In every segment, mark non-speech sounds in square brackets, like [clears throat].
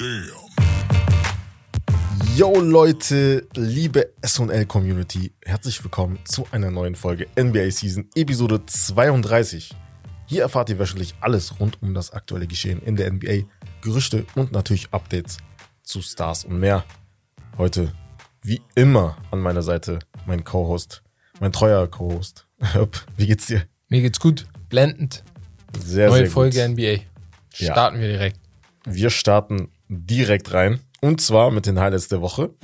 Damn. Yo Leute, liebe SL Community, herzlich willkommen zu einer neuen Folge NBA Season Episode 32. Hier erfahrt ihr wöchentlich alles rund um das aktuelle Geschehen in der NBA, Gerüchte und natürlich Updates zu Stars und mehr. Heute, wie immer, an meiner Seite mein Co-Host, mein treuer Co-Host. [laughs] Wie geht's dir? Mir geht's gut. Blendend. Sehr, Neue sehr gut. Folge NBA. Ja. Starten wir direkt. Wir starten direkt rein. Und zwar mit den Highlights der Woche.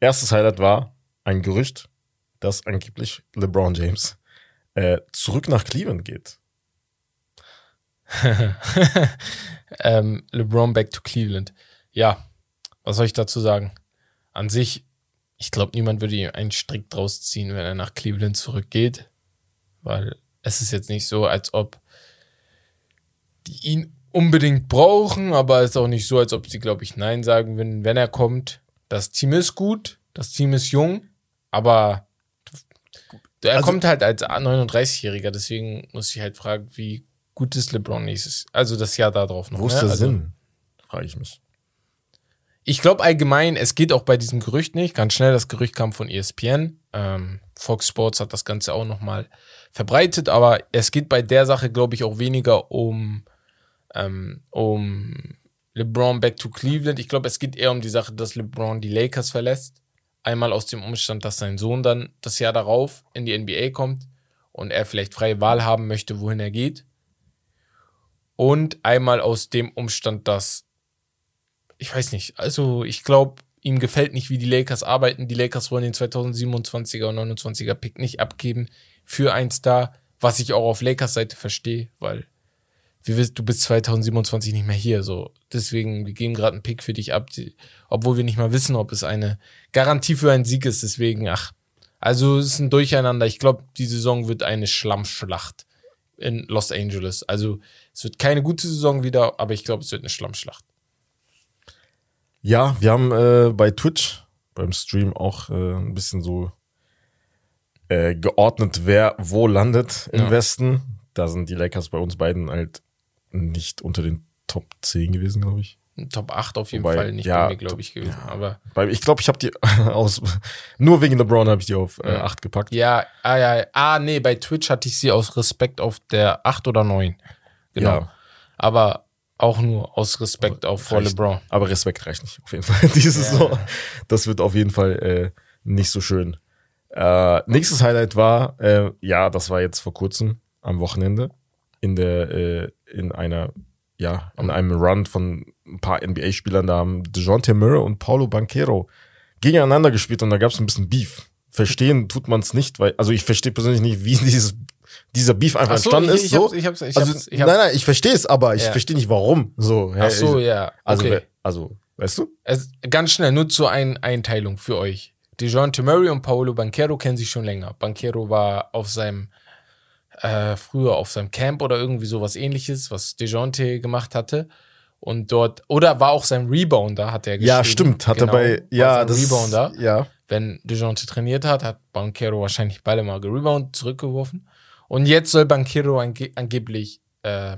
Erstes Highlight war ein Gerücht, dass angeblich LeBron James äh, zurück nach Cleveland geht. [laughs] ähm, LeBron back to Cleveland. Ja, was soll ich dazu sagen? An sich, ich glaube, niemand würde ihm einen Strick draus ziehen, wenn er nach Cleveland zurückgeht. Weil es ist jetzt nicht so, als ob die ihn unbedingt brauchen, aber es ist auch nicht so, als ob sie, glaube ich, Nein sagen würden, wenn er kommt. Das Team ist gut, das Team ist jung, aber er Also- kommt halt als 39-Jähriger, deswegen muss ich halt fragen, wie gut ist LeBron nächstes, also das Jahr da drauf noch. Wo ist ne? der also, Sinn? Frage ich mich. Ich glaube allgemein, es geht auch bei diesem Gerücht nicht. Ganz schnell, das Gerücht kam von ESPN. Ähm, Fox Sports hat das Ganze auch nochmal verbreitet, aber es geht bei der Sache, glaube ich, auch weniger um, ähm, um LeBron back to Cleveland. Ich glaube, es geht eher um die Sache, dass LeBron die Lakers verlässt. Einmal aus dem Umstand, dass sein Sohn dann das Jahr darauf in die NBA kommt und er vielleicht freie Wahl haben möchte, wohin er geht. Und einmal aus dem Umstand, dass ich weiß nicht, also ich glaube, ihm gefällt nicht, wie die Lakers arbeiten. Die Lakers wollen den 2027er und 29er Pick nicht abgeben für einen Star, was ich auch auf Lakers Seite verstehe, weil willst, du bist 2027 nicht mehr hier, so. Deswegen, wir geben gerade einen Pick für dich ab, die, obwohl wir nicht mal wissen, ob es eine Garantie für einen Sieg ist. Deswegen, ach, also es ist ein Durcheinander. Ich glaube, die Saison wird eine Schlammschlacht in Los Angeles. Also es wird keine gute Saison wieder, aber ich glaube, es wird eine Schlammschlacht. Ja, wir haben äh, bei Twitch beim Stream auch äh, ein bisschen so äh, geordnet, wer wo landet im Ja. Westen. Da sind die Lakers bei uns beiden halt nicht unter den Top 10 gewesen, glaube ich. Top 8 auf jeden Wobei, Fall nicht ja, bei mir, glaube ich, gewesen. Aber Weil ich glaube, ich habe die [laughs] aus nur wegen LeBron habe ich die auf äh, Ja. 8 gepackt. ja, ah, ja, ah, nee, bei Twitch hatte ich sie aus Respekt auf der 8 oder 9. Genau. Ja. Aber auch nur aus Respekt auf vor Reicht. LeBron. Aber Respekt reicht nicht, auf jeden Fall. [laughs] Diese Ja. Saison. Das wird auf jeden Fall äh, nicht so schön. Äh, nächstes Highlight war, äh, ja, das war jetzt vor kurzem am Wochenende in der, äh, in einer, ja, in einem Run von ein paar NBA-Spielern, da haben DeJounte Murray und Paulo Banquero gegeneinander gespielt und da gab es ein bisschen Beef. Verstehen tut man es nicht, weil, also ich verstehe persönlich nicht, wie [laughs] dieses, dieser Beef einfach so, entstanden ich- ist. ich so. hab's- ich hab's- ich also, hab's- ich hab's- nein, nein, ich verstehe es, aber ich Ja. verstehe nicht, warum. So, Ach so, ja. Also, okay. also, weißt du? Es, ganz schnell, nur zur Ein Einteilung für euch. DeJounte Murray und Paolo Banquero kennen sich schon länger. Banquero war auf seinem, äh, früher auf seinem Camp oder irgendwie sowas ähnliches, was DeJounte gemacht hatte. Und dort, oder war auch sein Rebounder, hat er geschrieben. Ja, stimmt. Hat Genau, er bei, ja, das Rebounder. Ja. Wenn DeJounte trainiert hat, hat Banquero wahrscheinlich beide mal gerebound, zurückgeworfen. Und jetzt soll Banquero ange angeblich äh,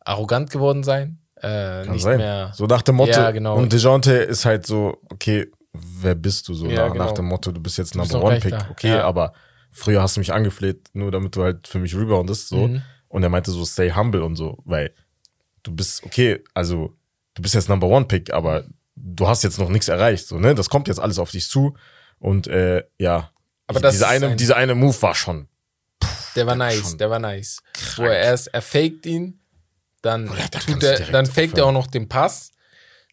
arrogant geworden sein. Äh, nicht sein. mehr. So nach dem Motto. Ja, genau. Und DeJounte ist halt so, okay, wer bist du so? Ja, nach, genau. nach dem Motto, du bist jetzt Number One Pick. da. Okay, Ja. aber früher hast du mich angefleht, nur damit du halt für mich reboundest, so. Mhm. Und er meinte so, stay humble und so, weil du bist, okay, also, du bist jetzt Number One Pick, aber du hast jetzt noch nichts erreicht, so, ne? Das kommt jetzt alles auf dich zu. Und, äh, ja. Aber das diese eine, ein- diese eine Move war schon, Der war Der war nice, der war nice. Wo er erst, er faked ihn, dann, Bruder, tut er, dann faked er auch noch den Pass,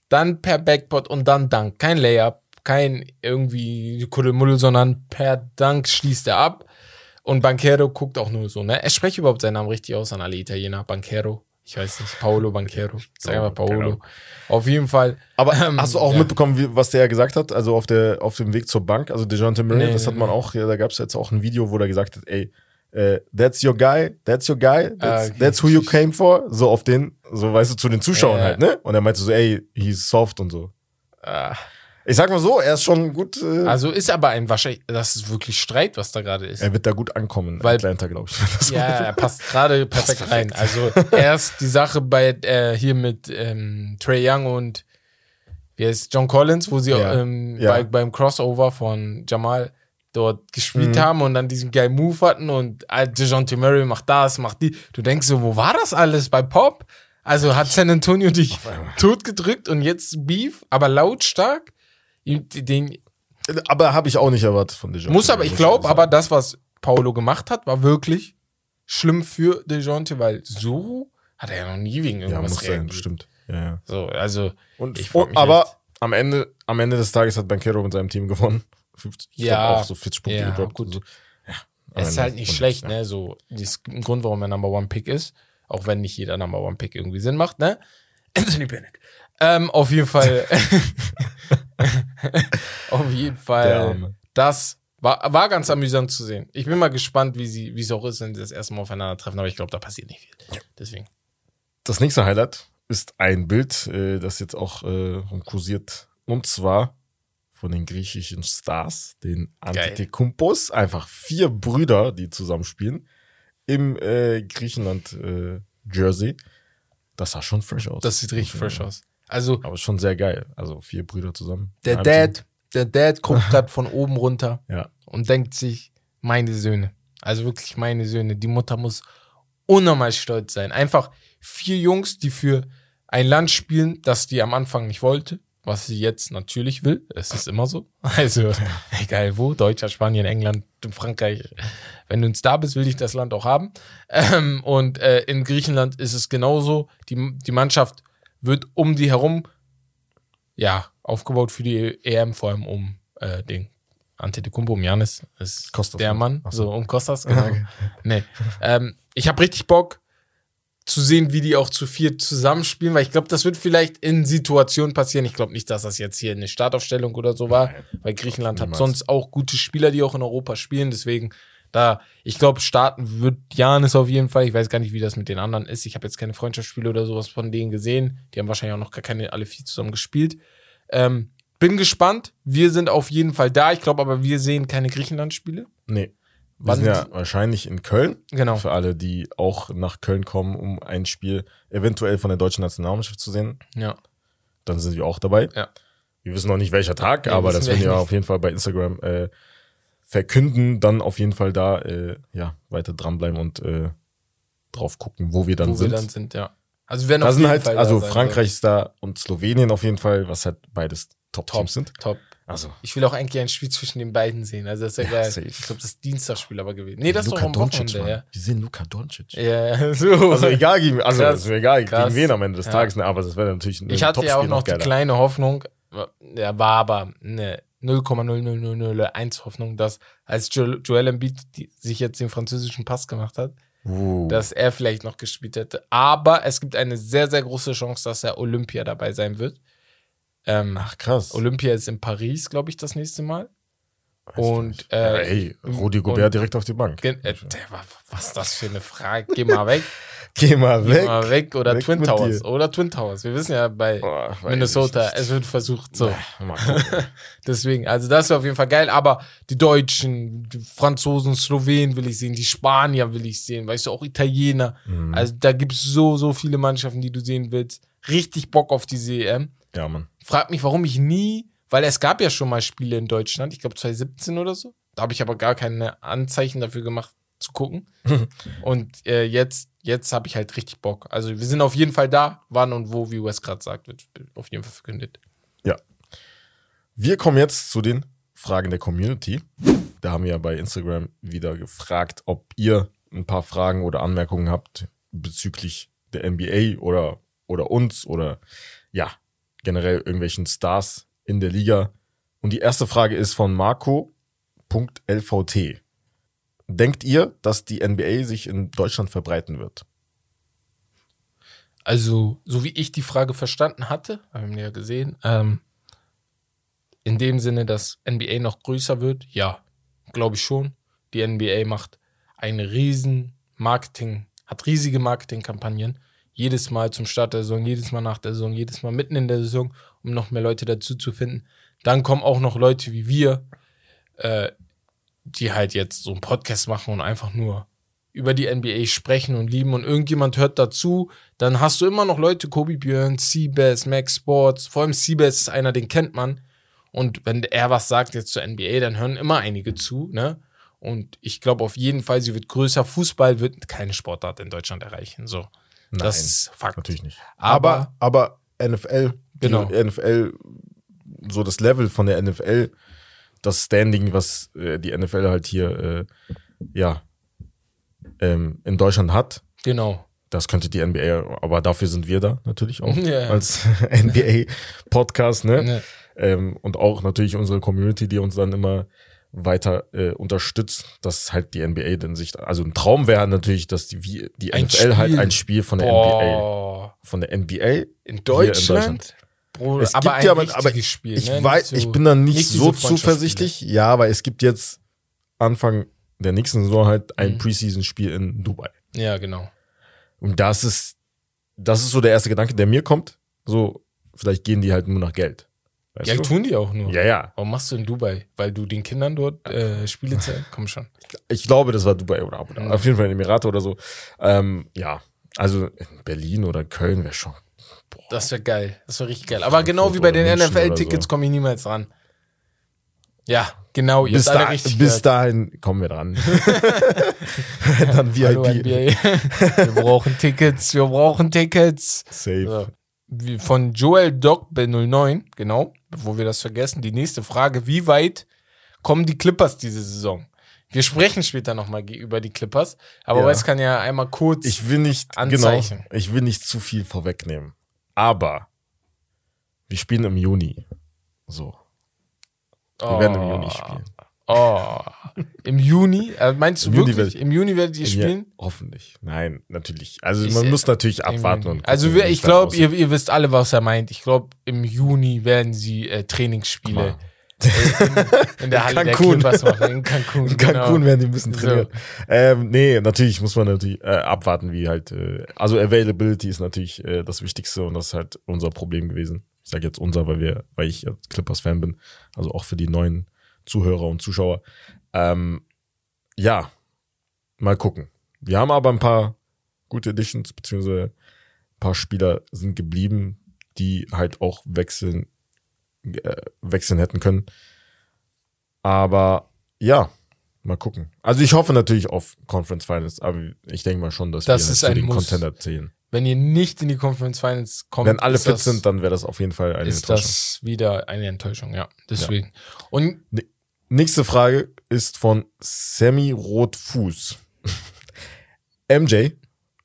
dann per Backpot und dann Dunk. Kein Layup, kein irgendwie Kuddelmuddel, sondern per Dunk schließt er ab. Und Banquero guckt auch nur so, ne? Er spricht überhaupt seinen Namen richtig aus an alle Italiener. Banquero. Ich weiß nicht, Paolo Banquero. Sag einfach Paolo. Banchero. Auf jeden Fall. Aber Ähm, hast du auch ja. mitbekommen, wie, was der ja gesagt hat? Also auf, der, auf dem Weg zur Bank, also DeJounte Murray, Nee, das hat man auch, ja, da gab es jetzt auch ein Video, wo der gesagt hat, ey, äh, that's your guy, that's your guy, that's, Ah, okay. that's who you came for. So auf den, so weißt du, zu den Zuschauern Ja. halt, ne? Und er meinte so, ey, he's soft und so. Ah, Ich sag mal so, er ist schon gut. Äh, Also ist aber ein wahrscheinlich, das ist wirklich Streit, was da gerade ist. er wird da gut ankommen Weil- Atlanta, glaube ich. Ja, er passt gerade [laughs] perfekt rein. Also erst die Sache bei äh, hier mit ähm, Trey Young und wie heißt John Collins, wo sie Ja. ähm, Ja. Bei, beim Crossover von Jamal dort gespielt Mhm. haben und dann diesen geilen Move hatten und äh, DeJounte Murray macht das, macht die. Du denkst so, wo war das alles bei Pop? Also hat San Antonio dich totgedrückt und jetzt Beef, aber lautstark. Den, aber habe ich auch nicht erwartet von DeJounte. muss aber, ich glaube, aber das, was Paolo gemacht hat, war wirklich schlimm für DeJounte, weil so hat er ja noch nie wegen Ja, irgendwas muss sein, reagiert. stimmt. Ja, ja. So, also, Und, Ich mich aber am Ende, am Ende des Tages hat Banquero mit seinem Team gewonnen. [laughs] 50, ich Ja. auch so 40 Punkte Ja, gedroppt. gut. So. Ja, es ist halt nicht und- schlecht, ja. ne? So, das ist ein Grund, warum er Number One Pick ist. Auch wenn nicht jeder Number One Pick irgendwie Sinn macht, ne? [clears throat] Anthony Bennett. Ähm, auf jeden Fall. [laughs] [laughs] auf jeden Fall. Das war, war ganz amüsant zu sehen. Ich bin mal gespannt, wie sie, wie es auch ist, wenn sie das erste Mal aufeinandertreffen, aber ich glaube, da passiert nicht viel. Deswegen. Das nächste Highlight ist ein Bild, äh, das jetzt auch äh, kursiert. Und zwar von den griechischen Stars, den Antetokounmpos. Einfach vier Brüder, die zusammen spielen. Im äh, Griechenland äh, Jersey. Das sah schon fresh aus. Das sieht richtig fresh aus. Also, Aber schon sehr geil. Also vier Brüder zusammen. der Dad, der Dad guckt gerade [laughs] von oben runter Team. Ja. und denkt sich, meine Söhne. Also wirklich meine Söhne. Die Mutter muss unnormal stolz sein. Einfach vier Jungs, die für ein Land spielen, das die am Anfang nicht wollte, was sie jetzt natürlich will. Es ist immer so. [laughs] Also, egal wo, Deutschland, Spanien, England, Frankreich. Wenn du ein Star bist, will ich das Land auch haben. Ähm, und äh, in Griechenland ist es genauso. Die, die Mannschaft wird um die herum, ja, aufgebaut für die EM, vor allem um äh, den Antetokounmpo, um Janis, ist Kostas, der ne? Mann, so. so um Kostas, [laughs] genau. Nee. ähm, ich habe richtig Bock zu sehen, wie die auch zu viert zusammenspielen, weil ich glaube, das wird vielleicht in Situationen passieren. Ich glaube nicht, dass das jetzt hier eine Startaufstellung oder so war, weil Griechenland hat sonst auch gute Spieler, die auch in Europa spielen. Deswegen, da, ich glaube, starten wird Janis auf jeden Fall. Ich weiß gar nicht, wie das mit den anderen ist. Ich habe jetzt keine Freundschaftsspiele oder sowas von denen gesehen. Die haben wahrscheinlich auch noch gar keine alle vier zusammen gespielt. Ähm, bin gespannt. Wir sind auf jeden Fall da. Ich glaube aber, wir sehen keine Griechenland-Spiele. Nee. Wir Wann sind ja wahrscheinlich in Köln. Genau. Für alle, die auch nach Köln kommen, um ein Spiel eventuell von der deutschen Nationalmannschaft zu sehen. Ja. Dann sind wir auch dabei. Ja. Wir wissen noch nicht welcher Tag, Nee, aber das werden wir auf jeden Fall bei Instagram äh, verkünden. Dann auf jeden Fall da äh, ja, weiter dranbleiben und äh, drauf gucken, wo wir dann Wo sind. wir dann sind, ja. Also wir werden da auf jeden halt, Fall da also sein, Frankreich ist da und Slowenien auf jeden Fall, was halt beides Top, Top-Teams sind. top. Also, Ich will auch eigentlich ein Spiel zwischen den beiden sehen. Also das ist ja, geil. safe. Ich glaube, das ist Dienstagsspiel aber gewesen. Nee, das ist doch am Doncic, Wochenende, ja. Wir sehen Luka Doncic. Ja, [laughs] so. Also egal gegen, also Krass. ist mir egal Krass. gegen wen am Ende des Ja. Tages, ne, aber das wäre natürlich ein Ich hatte ja auch noch die kleine Hoffnung, ja, war aber eine 0,00001 Hoffnung, dass als jo Joel Embiid die, sich jetzt den französischen Pass gemacht hat, Uh. dass er vielleicht noch gespielt hätte. Aber es gibt eine sehr, sehr große Chance, dass er Olympia dabei sein wird. Ähm, Ach krass. Olympia ist in Paris, glaube ich, das nächste Mal. Weiß und, äh, ey, Rudi und- Gobert direkt auf die Bank. Äh, was ist das für eine Frage? Geh mal weg. [laughs] Geh mal Geh weg. mal weg. Oder Weg Twin Towers. dir. Oder Twin Towers. Wir wissen ja bei weiß Minnesota, es wird versucht. So. [laughs] Deswegen, also das wäre auf jeden Fall geil, aber die Deutschen, die Franzosen, Slowenen will ich sehen, die Spanier will ich sehen, weißt du, auch Italiener. Mhm. Also da gibt es so, so viele Mannschaften, die du sehen willst. Richtig Bock auf diese EM. ja, Mann. Frag mich, warum ich nie, weil es gab ja schon mal Spiele in Deutschland, ich glaube 2017 oder so. Da habe ich aber gar keine Anzeichen dafür gemacht zu gucken. [laughs] und äh, jetzt, jetzt habe ich halt richtig Bock. Also wir sind auf jeden Fall da, wann und wo, wie Wes gerade sagt, wird auf jeden Fall verkündet. Ja. Wir kommen jetzt zu den Fragen der Community. Da haben wir ja bei Instagram wieder gefragt, ob ihr ein paar Fragen oder Anmerkungen habt bezüglich der NBA oder, oder uns oder ja, generell irgendwelchen Stars in der Liga. Und die erste Frage ist von Marco.lvt. Denkt ihr, dass die NBA sich in Deutschland verbreiten wird? Also, so wie ich die Frage verstanden hatte, haben wir ja gesehen, ähm, in dem Sinne, dass NBA noch größer wird, ja, glaube ich schon. Die NBA macht eine riesen Marketing, hat riesige Marketingkampagnen. Jedes Mal zum Start der Saison, jedes Mal nach der Saison, jedes Mal mitten in der Saison, um noch mehr Leute dazu zu finden. Dann kommen auch noch Leute wie wir, äh, die halt jetzt so einen Podcast machen und einfach nur über die NBA sprechen und lieben und irgendjemand hört dazu, dann hast du immer noch Leute, Kobe Björn, Seabass, Max Sports, vor allem Seabass ist einer, den kennt man. Und wenn er was sagt jetzt zur NBA, dann hören immer einige zu, ne? Und ich glaube auf jeden Fall, sie wird größer. Fußball wird keine Sportart in Deutschland erreichen. So. Nein, das ist Fakt. Natürlich nicht. Aber, Aber, aber NFL, Genau. NFL, so das Level von der NFL, das Standing, was äh, die NFL halt hier, äh, ja, ähm, in Deutschland hat, genau. das könnte die NBA, aber dafür sind wir da natürlich auch [laughs] Ja. als [laughs] NBA-Podcast, ne? Ne. Ähm, und auch natürlich unsere Community, die uns dann immer weiter äh, unterstützt, dass halt die NBA dann sich, also ein Traum wäre natürlich, dass die, wie, die Ein NFL halt Spiel. ein Spiel von der NBA, Boah. von der NBA In in Deutschland? Bro, Es aber gibt ja, aber, aber Spiel. ich ne? Weiß, so- ich bin dann nicht, nicht so zuversichtlich. Ja, aber es gibt jetzt Anfang der nächsten Saison halt ein Mhm. Preseason-Spiel in Dubai. Ja, genau. Und das ist, das ist so der erste Gedanke, der mir kommt. So, vielleicht gehen die halt nur nach Geld. Weißt Ja, du? tun die auch nur. ja, ja. Warum machst du in Dubai? Weil du den Kindern dort äh, Spiele zeigst? Komm schon. Ich glaube, das war Dubai oder Abu Dhabi. Mhm. Auf jeden Fall in Emirate oder so. Ähm, ja, also in Berlin oder Köln wäre schon. Das wäre geil. Das wäre richtig geil. Aber genau wie bei den NFL-Tickets so. komme ich niemals ran. Ja, genau. Bis, da, bis dahin kommen wir dran. [laughs] [laughs] Dann VIP. Wir brauchen Tickets. Wir brauchen Tickets. Safe. So. Von Joel Dogbe 09, genau, bevor wir das vergessen. Die nächste Frage: Wie weit kommen die Clippers diese Saison? Wir sprechen später nochmal über die Clippers, aber Ja. Wes kann ja einmal kurz. Ich will nicht, Anzeichen. genau, ich will nicht zu viel vorwegnehmen. Aber wir spielen im Juni. So. Wir werden im Juni spielen. Oh. Im Juni? Äh, meinst du Im Juni wirklich? werd- Im Juni werdet ihr Ja, spielen? hoffentlich. Nein, natürlich. Also Ich man muss natürlich abwarten Juni. und Also gucken, wir, wie ich glaube, ihr, ihr wisst alle, was er meint. Ich glaube, im Juni werden sie äh, Trainingsspiele äh, [laughs] in, in der Halle der Cancun. Clippers machen. In Cancun. [laughs] In Cancun genau. werden die ein bisschen So. trainiert. Ähm, nee, natürlich muss man natürlich äh, abwarten, wie halt, äh, also Availability ist natürlich äh, das Wichtigste und das ist halt unser Problem gewesen. Ich sage jetzt unser, weil wir, weil ich Clippers-Fan bin, also auch für die neuen Zuhörer und Zuschauer. Ähm, ja, mal gucken. Wir haben aber ein paar gute Editions, beziehungsweise ein paar Spieler sind geblieben, die halt auch wechseln, äh, wechseln hätten können. Aber ja, mal gucken. Also ich hoffe natürlich auf Conference Finals, aber ich denke mal schon, dass Das wir ist ein den Muss. Contender zählen. Wenn ihr nicht in die Conference Finals kommt, Wenn alle ist fit das, sind, dann wäre das auf jeden Fall eine ist Enttäuschung. das wieder eine Enttäuschung, ja. Deswegen. Und Nächste Frage ist von Sammy Rotfuß. [laughs] MJ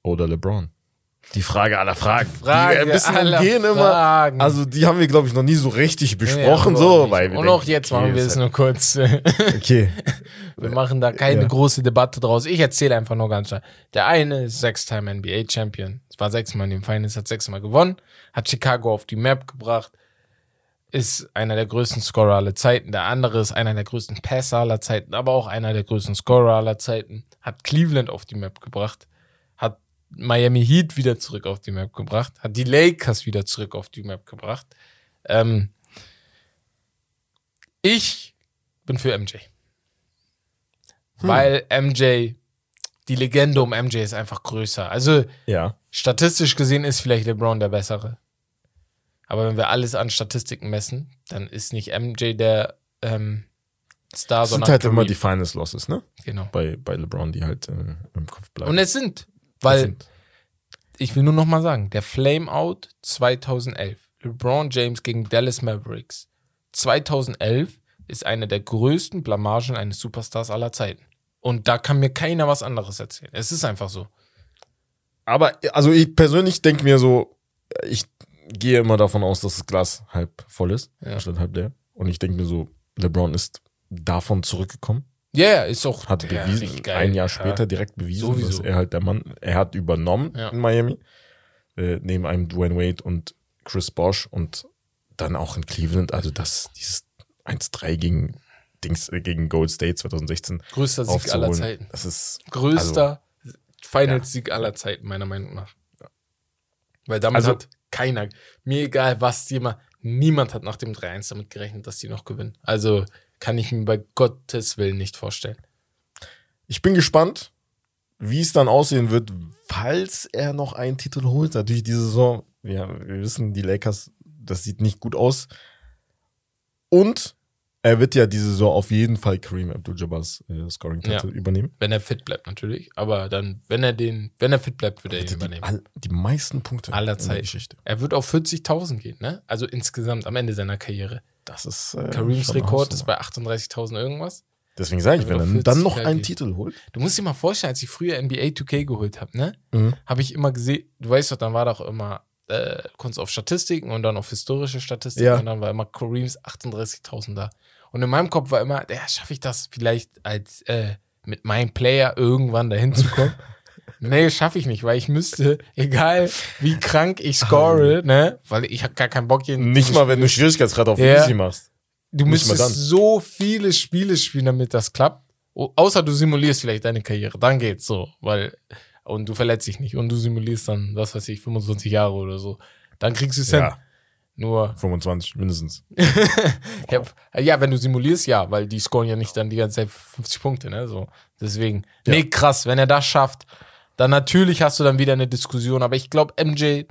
oder LeBron? Die Frage aller Fragen. Frage die wir ein bisschen umgehen immer. Fragen. Also die haben wir, glaube ich, noch nie so richtig Ja, besprochen. aber so, weil wir Und auch jetzt machen wir es halt- nur kurz. [laughs] Okay. [laughs] Wir machen da keine Ja. große Debatte draus. Ich erzähle einfach nur ganz schnell. Der eine ist sechs-time NBA-Champion. Es war sechsmal in den Finals, hat sechsmal gewonnen, hat Chicago auf die Map gebracht, ist einer der größten Scorer aller Zeiten. Der andere ist einer der größten Passer aller Zeiten, aber auch einer der größten Scorer aller Zeiten. Hat Cleveland auf die Map gebracht, Miami Heat wieder zurück auf die Map gebracht, hat die Lakers wieder zurück auf die Map gebracht. Ähm, ich bin für MJ. Weil MJ, die Legende um MJ ist einfach größer. Also Ja. statistisch gesehen ist vielleicht LeBron der bessere. Aber wenn wir alles an Statistiken messen, dann ist nicht MJ der ähm, Star, Das sind sondern halt immer Kareem. die Finals Losses, ne? Genau. Bei, bei LeBron, die halt äh, im Kopf bleiben. Und es sind, Das weil ich will nur noch mal sagen, der Flameout 2011, LeBron James gegen Dallas Mavericks 2011 ist eine der größten Blamagen eines Superstars aller Zeiten. Und da kann mir keiner was anderes erzählen. Es ist einfach so. Aber also ich persönlich denke mir so, ich gehe immer davon aus, dass das Glas halb voll ist, Ja. statt halb leer. Und ich denke mir so, LeBron ist davon zurückgekommen, Ja, yeah, ist auch hat ja, bewiesen, geil. ein Jahr Ja. später direkt bewiesen, Sowieso. dass er halt der Mann, er hat übernommen Ja. in Miami, äh, neben einem Dwayne Wade und Chris Bosh und dann auch in Cleveland, also das, dieses 1-3 gegen Dings, äh, gegen Gold State 2016 Größter Sieg aller Zeiten. Das ist, Größter Finals-Sieg aller Zeiten, meiner Meinung nach. Weil damit Also- hat keiner, mir egal, was jemand, Niemand hat nach dem 3-1 damit gerechnet, dass die noch gewinnen. Also kann ich mir bei Gottes Willen nicht vorstellen. Ich bin gespannt, wie es dann aussehen wird, falls er noch einen Titel holt. Natürlich diese Saison, ja, wir wissen, die Lakers, das sieht nicht gut aus. Und er wird ja diese Saison auf jeden Fall Kareem Abdul-Jabbars äh, Scoring-Titel Ja. übernehmen. Wenn er fit bleibt natürlich. Aber dann, wenn er den, wenn er fit bleibt, wird er ihn Die, übernehmen. all, die meisten Punkte Aller. Geschichte. Er wird auf 40.000 gehen, ne? Also insgesamt am Ende seiner Karriere. Das ist äh, Kareems Rekord ist bei 38.000 irgendwas. Deswegen sage ich, Er wenn er dann 40 noch halt einen. Titel holt. Du musst dir mal vorstellen, als ich früher NBA 2K geholt habe, ne? Mhm. Habe ich immer gesehen, du weißt doch, dann war doch immer, äh, konntest auf Statistiken und dann auf historische Statistiken Ja. und dann war immer Kareems 38.000 da. Und in meinem Kopf war immer, ja, schaffe ich das vielleicht als äh, mit meinem Player irgendwann dahin zu kommen? [laughs] nee, schaffe ich nicht, weil ich müsste, [laughs] egal wie krank ich score, ne, weil ich habe gar keinen Bock hier. Nicht mal, wenn du Schwierigkeitsgrad auf Ja. Easy machst. Du Nicht müsstest so viele Spiele spielen, damit das klappt. Außer du simulierst vielleicht deine Karriere. Dann geht's so, weil, und du verletzt dich nicht und du simulierst dann, was weiß ich, 25 Jahre oder so. Dann kriegst du es hin. Ja, Nur, 25 mindestens. [laughs] ja, ja, wenn du simulierst, ja, weil die scoren ja nicht dann die ganze Zeit 50 Punkte, ne, so. Deswegen, Ja. nee, krass, wenn er das schafft, dann natürlich hast du dann wieder eine Diskussion, aber ich glaube, MJ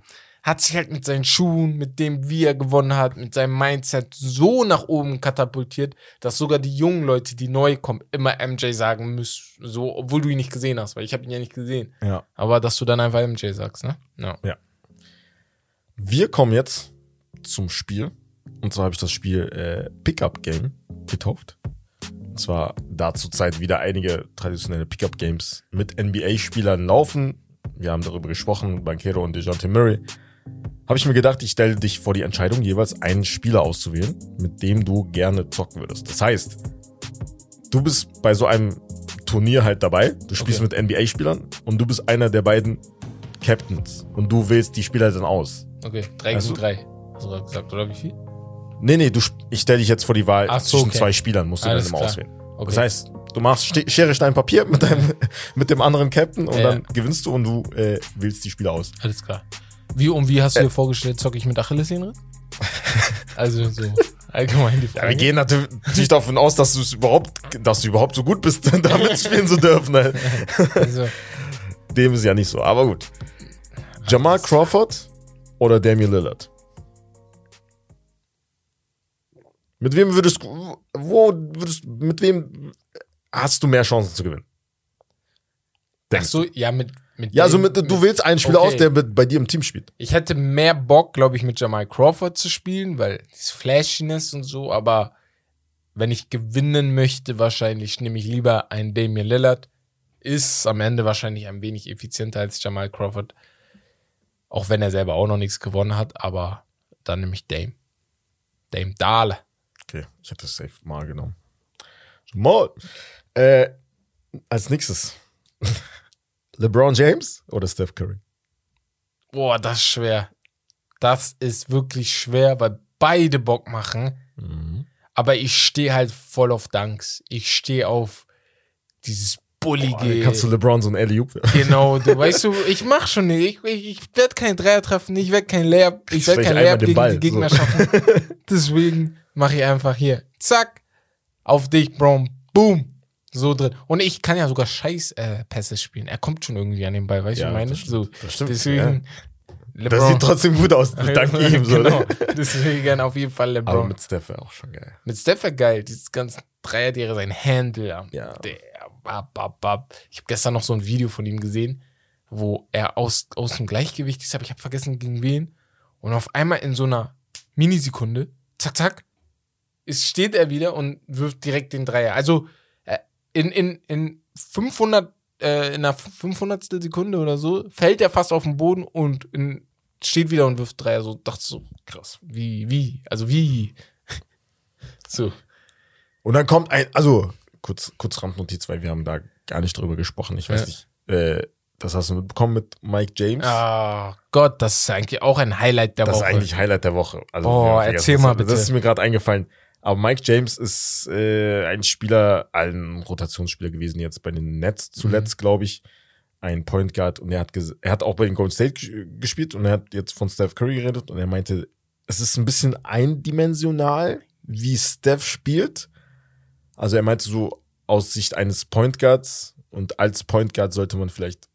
hat sich halt mit seinen Schuhen, mit dem, wie er gewonnen hat, mit seinem Mindset so nach oben katapultiert, dass sogar die jungen Leute, die neu kommen, immer MJ sagen müssen, so, obwohl du ihn nicht gesehen hast, weil ich habe ihn ja nicht gesehen. Ja. Aber dass du dann einfach MJ sagst, ne? Ja. Wir kommen jetzt zum Spiel. Und zwar habe ich das Spiel äh, Pickup Game getauft. Und zwar da zurzeit wieder einige traditionelle Pickup Games mit NBA-Spielern laufen. Wir haben darüber gesprochen, Banquero und DeJounte Murray. Habe ich mir gedacht, ich stelle dich vor die Entscheidung, jeweils einen Spieler auszuwählen, mit dem du gerne zocken würdest. Das heißt, du bist bei so einem Turnier halt dabei, du spielst Okay. mit NBA-Spielern und du bist einer der beiden Captains und du wählst die Spieler dann aus. Okay, 3 Also- gegen 3. Hast du gesagt, oder wie viel? Nee, nee, du, ich stelle dich jetzt vor die Wahl Ach so, zwischen okay. zwei Spielern, musst du Alles dann immer klar. auswählen. Okay. Das heißt, du machst Ste- Schere, Stein, Papier mit, deinem, [laughs] mit dem anderen Captain und Ja. dann gewinnst du und du äh, wählst die Spieler aus. Alles klar. Wie und wie hast Äh. du dir vorgestellt, zocke ich mit Achillessehnenriss? [laughs] also so allgemein die Ja, Frage. wir gehen natürlich natürlich davon aus, dass du es überhaupt, dass du überhaupt so gut bist, [laughs] damit spielen zu dürfen. Halt. also, Dem ist ja nicht so, aber gut. Jamal Crawford oder Damian Lillard? Mit wem würdest du, wo würdest, mit wem hast du mehr Chancen zu gewinnen? Denkst so, ja, mit, mit Ja, also mit, du wählst einen Spieler Okay. aus, der mit, bei dir im Team spielt. Ich hätte mehr Bock, glaube ich, mit Jamal Crawford zu spielen, weil das Flashiness und so, aber wenn ich gewinnen möchte, wahrscheinlich nehme ich lieber einen Damian Lillard. Ist am Ende wahrscheinlich ein wenig effizienter als Jamal Crawford. Auch wenn er selber auch noch nichts gewonnen hat, aber dann nehme ich Dame. Dame Dahle. Okay, ich hätte safe mal genommen. Mal. Äh, als nächstes. [laughs] LeBron James oder Steph Curry? Boah, das ist schwer. Das ist wirklich schwer, weil beide Bock machen. Aber ich stehe halt voll auf Dunks. Ich stehe auf dieses bullige. Dann kannst du LeBron so ein Alley-Oop genau, du [laughs] weißt du, ich mach schon nicht. Ich, ich, ich werde keinen Dreier treffen, ich werde kein Layup, ich werde Vielleicht kein einmal Layup gegen Ball, die Gegner so. schaffen. [laughs] Deswegen mache ich einfach hier, zack, auf dich, Bro, boom. So drin. Und ich kann ja sogar scheiß äh, Pässe spielen. Er kommt schon irgendwie an den Ball, weißt du, Ja, ich meine? das stimmt, so, das stimmt, Deswegen, Das sieht trotzdem gut aus, [laughs] dank ihm. So, genau. ne? Deswegen auf jeden Fall LeBron. Aber mit, mit Steph auch schon geil. Steph wäre geil, dieses ganze Dreier, sein Handle. am- Ja. Der, bap, bap, bap. Ich habe gestern noch so ein Video von ihm gesehen, wo er aus, aus dem Gleichgewicht ist, aber ich habe vergessen gegen wen. Und auf einmal in so einer Minisekunde, zack, zack, ist, steht er wieder und wirft direkt den Dreier. Also äh, in, in, in 500, äh, in einer 500. Sekunde oder so, fällt er fast auf den Boden und in, steht wieder und wirft Dreier. So dachte so, krass, wie, wie, also wie. [laughs] so. Und dann kommt ein, also kurz, kurz Randnotiz, weil wir haben da gar nicht drüber gesprochen. Ich weiß Ja. nicht, äh, das hast du mitbekommen mit Mike James. Ah, Gott, das ist eigentlich auch ein Highlight der das Woche. ist eigentlich Highlight der Woche. Also, Oh, vergessen, erzähl das- mal bitte. Das ist mir gerade eingefallen. Aber Mike James ist äh, ein Spieler, ein Rotationsspieler gewesen jetzt bei den Nets zuletzt, Mhm. glaube ich. Ein Point Guard und er hat, er hat auch bei den Golden State ges- gespielt und er hat jetzt von Steph Curry geredet und er meinte, es ist ein bisschen eindimensional, wie Steph spielt. Also er meinte so aus Sicht eines Point Guards und als Point Guard sollte man vielleicht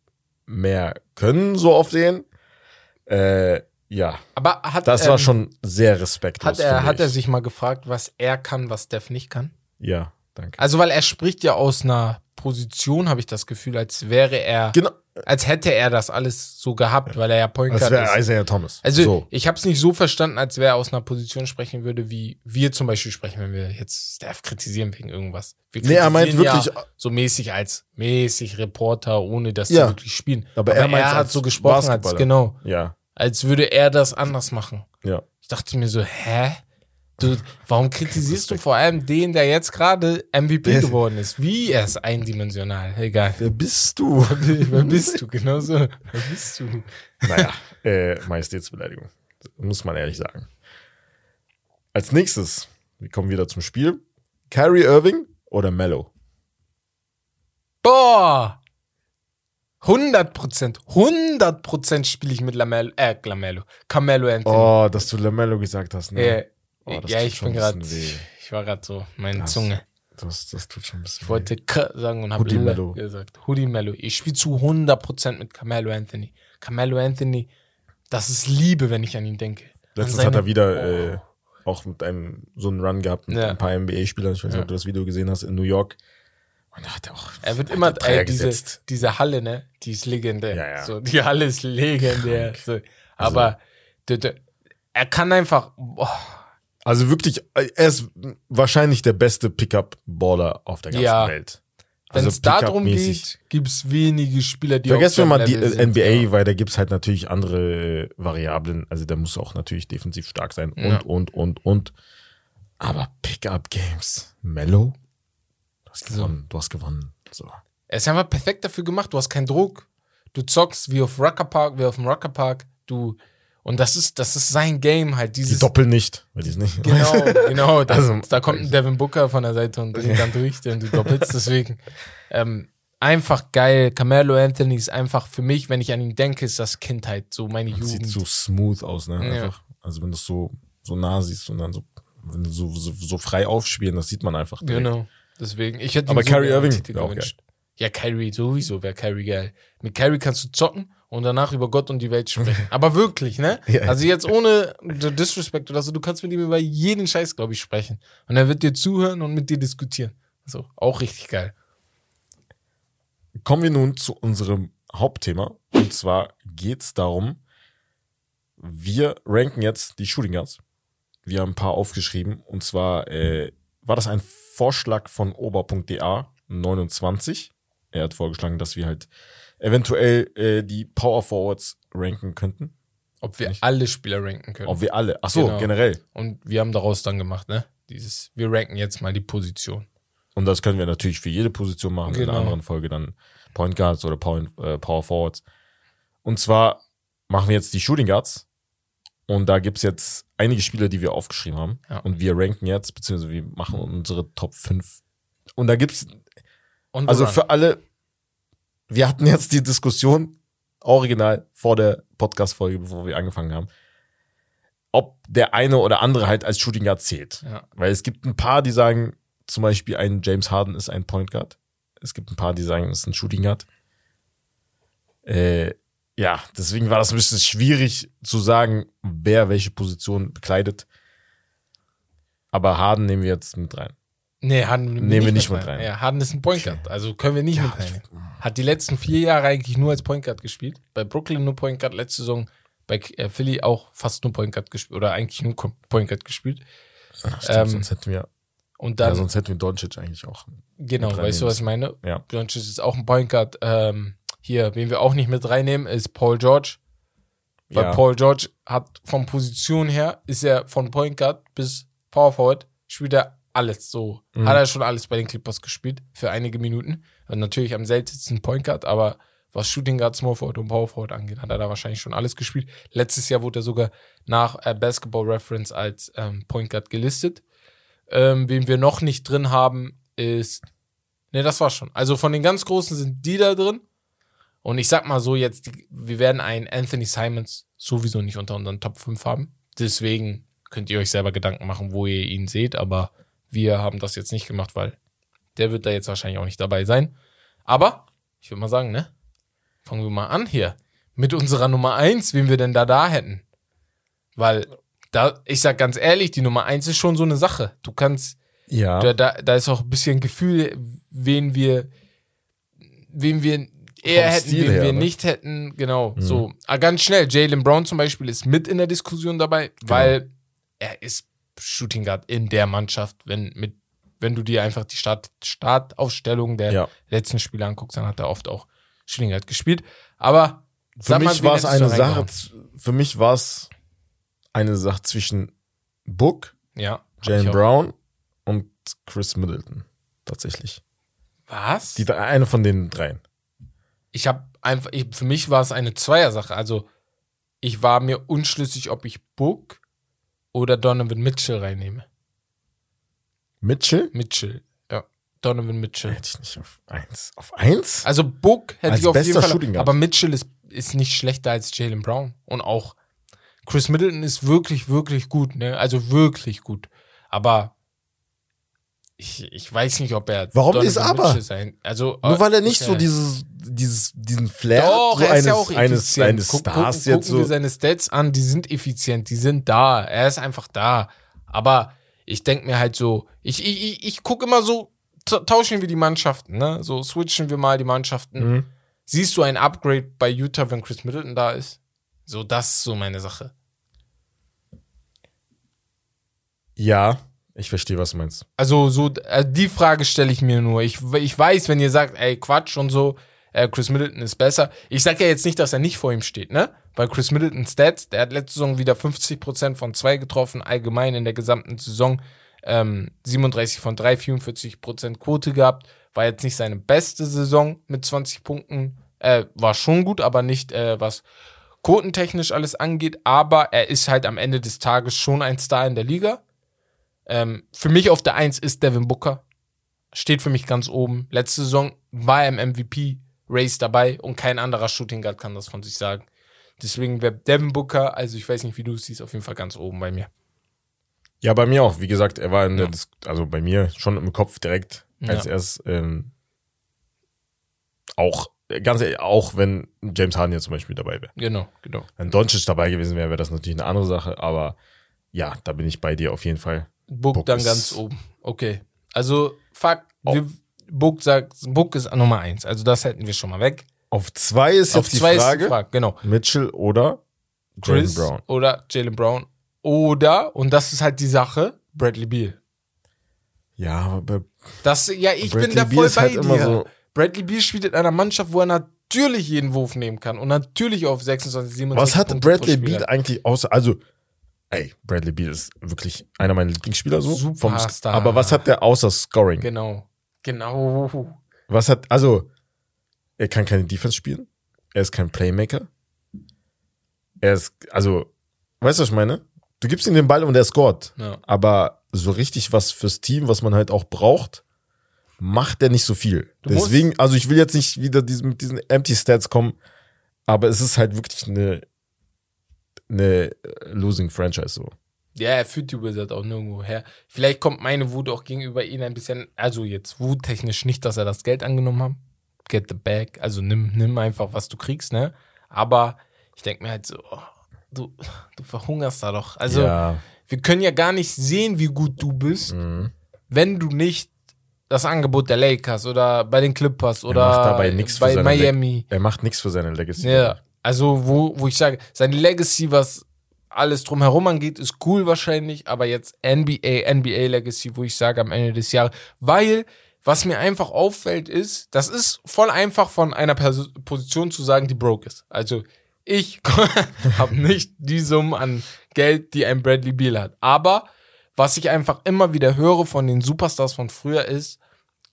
mehr können, so auf den. Äh, ja, Aber hat, das war ähm, schon sehr respektlos. Hat er, hat er ich. sich mal gefragt, was er kann, was Steph nicht kann? Ja, danke. Also, weil er spricht ja aus einer Position, habe ich das Gefühl, als wäre er, Genau, als hätte er das alles so gehabt, weil er ja Point als Guard wäre ist. Isaiah Thomas. Also so. ich habe es nicht so verstanden, als wäre er aus einer Position sprechen würde, wie wir zum Beispiel sprechen, wenn wir jetzt Steph kritisieren wegen irgendwas. Wir Nee, er meint wirklich- ja so mäßig als mäßig Reporter, ohne dass Ja. sie wirklich spielen. Aber Aber, er er, hat als so gesprochen, als genau, Ja, als würde er das anders machen. ja. Ich dachte mir so, hä? Du, warum kritisierst du vor allem den, der jetzt gerade MVP geworden ist? Wie er ist eindimensional. Egal. Wer bist du? Wer bist du? Genau so. Wer bist du? naja, äh, Majestätsbeleidigung. Muss man ehrlich sagen. Als nächstes, wir kommen wieder zum Spiel. Kyrie Irving oder Mello? Boah! 100 Prozent, 100 Prozent spiele ich mit Lamello, äh, Lamello, Carmelo Anthony. Oh, dass du Lamello gesagt hast, ne? Äh, Oh, ja, ich bin gerade, ich war gerade so, meine Das- Zunge. Das, das tut schon ein bisschen Ich wollte K sagen und habe Mello. gesagt. Hoodie Mello. Ich spiele zu 100 Prozent mit Carmelo Anthony. Carmelo Anthony, das ist Liebe, wenn ich an ihn denke. Letztens seine- hat er wieder äh, auch mit einem so einen Run gehabt mit Ja. ein paar NBA-Spielern. Ich weiß nicht, ob du das Video gesehen hast in New York. Und hat er auch. Er wird immer, er ey, diese, gesetzt. diese Halle, ne, die ist legendär. Ja, ja. So, die Halle ist legendär. So, Also aber d- er kann einfach, boah, Also wirklich, äh, er ist wahrscheinlich der beste Pickup-Baller auf der ganzen Ja. Welt. wenn Also es darum Pickup-mäßig. geht, gibt's wenige Spieler, die Vergessen wir mal die äh, sind. NBA, weil da gibt's halt natürlich andere äh, Variablen. Also der muss auch natürlich defensiv stark sein und, und, und, und. Aber Pickup-Games, Mellow, hast gewonnen, du hast gewonnen. So. Er ist einfach perfekt dafür gemacht. Du hast keinen Druck. Du zockst wie auf Rucker Park, wie auf dem Rucker Park. Du, und das ist, das ist sein Game halt. Die Dieses, doppeln nicht, weil die es nicht. Genau, [laughs] genau. Das, Also, da kommt ein Devin Booker von der Seite und bringt dann durch, denn du doppelst deswegen. Ähm, einfach geil. Carmelo Anthony ist einfach für mich, wenn ich an ihn denke, ist das Kindheit, so meine Sieht Jugend. so smooth aus, ne? Ja. Einfach. Also wenn du es so, so nah siehst und dann so, wenn so, so, so frei aufspielen, das sieht man einfach. direkt. Genau. Deswegen, ich hätte Aber Kyrie Irving Titel gewünscht. Ja, Kyrie, sowieso wäre Kyrie geil. Mit Kyrie kannst du zocken und danach über Gott und die Welt sprechen. [laughs] Aber wirklich, ne? Ja. Also jetzt ohne Disrespect oder so, du kannst mit ihm über jeden Scheiß, glaube ich, sprechen. Und er wird dir zuhören und mit dir diskutieren. So, auch richtig geil. Kommen wir nun zu unserem Hauptthema. Und zwar geht es darum, wir ranken jetzt die Shooting Guards. Wir haben ein paar aufgeschrieben. Und zwar äh, war das ein Vorschlag von ober.da 29. Er hat vorgeschlagen, dass wir halt eventuell äh, die Power Forwards ranken könnten. Ob wir alle Spieler ranken können. Ob wir alle. Ach so, Genau. generell. Und wir haben daraus dann gemacht, ne? Dieses, wir ranken jetzt mal die Position. Und das können wir natürlich für jede Position machen. In Genau. einer anderen Folge dann Point Guards oder Power, äh, Power Forwards. Und zwar machen wir jetzt die Shooting Guards. Und da gibt's jetzt einige Spieler, die wir aufgeschrieben haben. Ja. Und wir ranken jetzt, beziehungsweise wir machen unsere Top 5. Und da gibt's, Und also für alle, wir hatten jetzt die Diskussion, original vor der Podcast-Folge, bevor wir angefangen haben, ob der eine oder andere halt als Shooting Guard zählt. Ja. Weil es gibt ein paar, die sagen, zum Beispiel ein James Harden ist ein Point Guard. Es gibt ein paar, die sagen, es ist ein Shooting Guard. Äh, ja, deswegen war das ein bisschen schwierig zu sagen, wer welche Position bekleidet. Aber Harden nehmen wir jetzt mit rein. Nee, Harden Nehmen wir nicht mit rein. Ja, Harden ist ein Point Guard, also können wir nicht Ja, mit rein. Hat die letzten vier Jahre eigentlich nur als Point Guard gespielt. Bei Brooklyn nur Point Guard, letzte Saison bei äh, Philly auch fast nur Point Guard gespielt oder eigentlich nur Point Guard gespielt. Ach, Ähm, sonst hätten wir, Und ja, dann, sonst hätten wir Doncic eigentlich auch. genau, mit weißt du, was ich meine? Ja. Doncic ist auch ein Point Guard. Ähm, hier, wen wir auch nicht mit reinnehmen, ist Paul George. Weil Ja. Paul George hat von Position her, ist er von Point Guard bis Power Forward, spielt er alles so. Mhm. Hat er schon alles bei den Clippers gespielt, für einige Minuten. Und natürlich am seltensten Point Guard, aber was Shooting Guard, Small Forward und Power Forward angeht, hat er da wahrscheinlich schon alles gespielt. Letztes Jahr wurde er sogar nach äh, Basketball Reference als ähm, Point Guard gelistet. Ähm, wen wir noch nicht drin haben, ist. Ne, das war schon. Also von den ganz Großen sind die da drin. Und ich sag mal so jetzt, wir werden einen Anthony Simons sowieso nicht unter unseren Top 5 haben. Deswegen könnt ihr euch selber Gedanken machen, wo ihr ihn seht, aber wir haben das jetzt nicht gemacht, weil der wird da jetzt wahrscheinlich auch nicht dabei sein. Aber ich würde mal sagen, ne? Fangen wir mal an hier mit unserer Nummer eins, wen wir denn da da hätten. Weil da, ich sag ganz ehrlich, die Nummer eins ist schon so eine Sache. Du kannst, Ja. da, da, da ist auch ein bisschen Gefühl, wen wir, wen wir eher hätten, Stil wen her, wir ne? nicht hätten. Genau, so. Ah, ganz schnell, Jalen Brown zum Beispiel ist mit in der Diskussion dabei, Genau. weil er ist Shooting Guard in der Mannschaft, wenn mit wenn du dir einfach die Start, Startaufstellung der Ja. letzten Spiele anguckst, dann hat er oft auch Shooting Guard gespielt. Aber Für mich war es eine Sache, für mich war es eine Sache zwischen Book, Ja. Jalen. Brown und Chris Middleton. Tatsächlich. Was? Die, eine von den dreien. Ich habe einfach, ich, für mich war es eine Zweiersache. Also ich war mir unschlüssig, ob ich Book oder Donovan Mitchell reinnehme. Mitchell? Mitchell, ja. Donovan Mitchell. Hätte ich nicht auf eins. Auf eins? Also Book hätte Als ich auf jeden bester Fall. Shooting. Aber Mitchell ist, ist nicht schlechter als Jalen Brown. Und auch Chris Middleton ist wirklich, wirklich gut, ne? Also wirklich gut. Aber ich, ich weiß nicht, ob er Warum ist aber? Sein. Also, Nur weil er nicht so dieses, dieses, diesen Flair Doch, so ist eines, ja auch eines, eines Guck- Stars gucken, jetzt gucken wir so. seine Stats an, die sind effizient, die sind da. Er ist einfach da. Aber ich denke mir halt so, ich, ich, ich, ich gucke immer so, ta- tauschen wir die Mannschaften, ne? So switchen wir mal die Mannschaften. Mhm. Siehst du ein Upgrade bei Utah, wenn Chris Middleton da ist? So, das ist so meine Sache. Ja, ich verstehe, was du meinst. Also, so, äh, die Frage stelle ich mir nur. Ich, ich weiß, wenn ihr sagt, ey, Quatsch und so, äh, Chris Middleton ist besser. Ich sage ja jetzt nicht, dass er nicht vor ihm steht, ne? Weil Chris Middleton Stats, der hat letzte Saison wieder 50% von zwei getroffen, allgemein in der gesamten Saison ähm, 37 von 3, 44% Quote gehabt. War jetzt nicht seine beste Saison mit 20 Punkten. Äh, war schon gut, aber nicht, äh, was quotentechnisch alles angeht. Aber er ist halt am Ende des Tages schon ein Star in der Liga. Ähm, für mich auf der 1 ist Devin Booker. Steht für mich ganz oben. Letzte Saison war er im MVP-Race dabei und kein anderer Shooting Guard kann das von sich sagen. Deswegen wäre Devin Booker, also ich weiß nicht, wie du es siehst, auf jeden Fall ganz oben bei mir. Ja, bei mir auch. Wie gesagt, er war in der, Ja. Dis also bei mir schon im Kopf direkt, als Ja. erst ähm, auch, ganz ehrlich, auch wenn James Harden jetzt zum Beispiel dabei wäre. Genau, genau. Wenn Doncic dabei gewesen wäre, wäre das natürlich eine andere Sache, aber ja, da bin ich bei dir auf jeden Fall. Book, Book dann ganz oben. Okay. Also, fuck, Oh. wir, Book sagt, Book ist Nummer 1. Also das hätten wir schon mal weg. Auf zwei ist Auf jetzt die zwei Frage, ist die Frage, genau. Mitchell oder Jalen Chris Brown. oder Jalen Brown. Oder, und das ist halt die Sache, Bradley Beal. Ja, aber Das, ja, ich Bradley bin da Beal voll ist bei halt dir. immer so- Bradley Beal spielt in einer Mannschaft, wo er natürlich jeden Wurf nehmen kann und natürlich auf 26, 27 was hat Punkte Bradley Beal eigentlich außer, also, ey, Bradley Beal ist wirklich einer meiner Lieblingsspieler so. vom- Superstar. aber was hat der außer Scoring? Genau. Genau. Was hat, also, er kann keine Defense spielen. Er ist kein Playmaker. Er ist, also, weißt du, was ich meine? Du gibst ihm den Ball und er scoret. Ja. Aber so richtig was fürs Team, was man halt auch braucht, macht er nicht so viel. Du Deswegen, also ich will jetzt nicht wieder diesen, mit diesen Empty Stats kommen, aber es ist halt wirklich eine, eine äh, Losing Franchise so. Ja, er führt die Wizard auch nirgendwo her. Vielleicht kommt meine Wut auch gegenüber ihm ein bisschen, also jetzt wuttechnisch nicht, dass er das Geld angenommen hat. Get the bag. Also nimm, nimm einfach, was du kriegst, ne? Aber ich denke mir halt so, oh, du, du verhungerst da doch. Also ja. wir können ja gar nicht sehen, wie gut du bist, Mhm. wenn du nicht das Angebot der Lakers oder bei den Clippers oder bei Miami. Er macht nichts für seine Legacy. Ja, also wo, wo ich sage, seine Legacy, was alles drumherum angeht, ist cool wahrscheinlich, aber jetzt NBA, NBA Legacy, wo ich sage am Ende des Jahres, weil was mir einfach auffällt ist, das ist voll einfach von einer Pers Position zu sagen, die broke ist. Also ich [laughs] habe nicht die Summe an Geld, die ein Bradley Beal hat. Aber was ich einfach immer wieder höre von den Superstars von früher ist,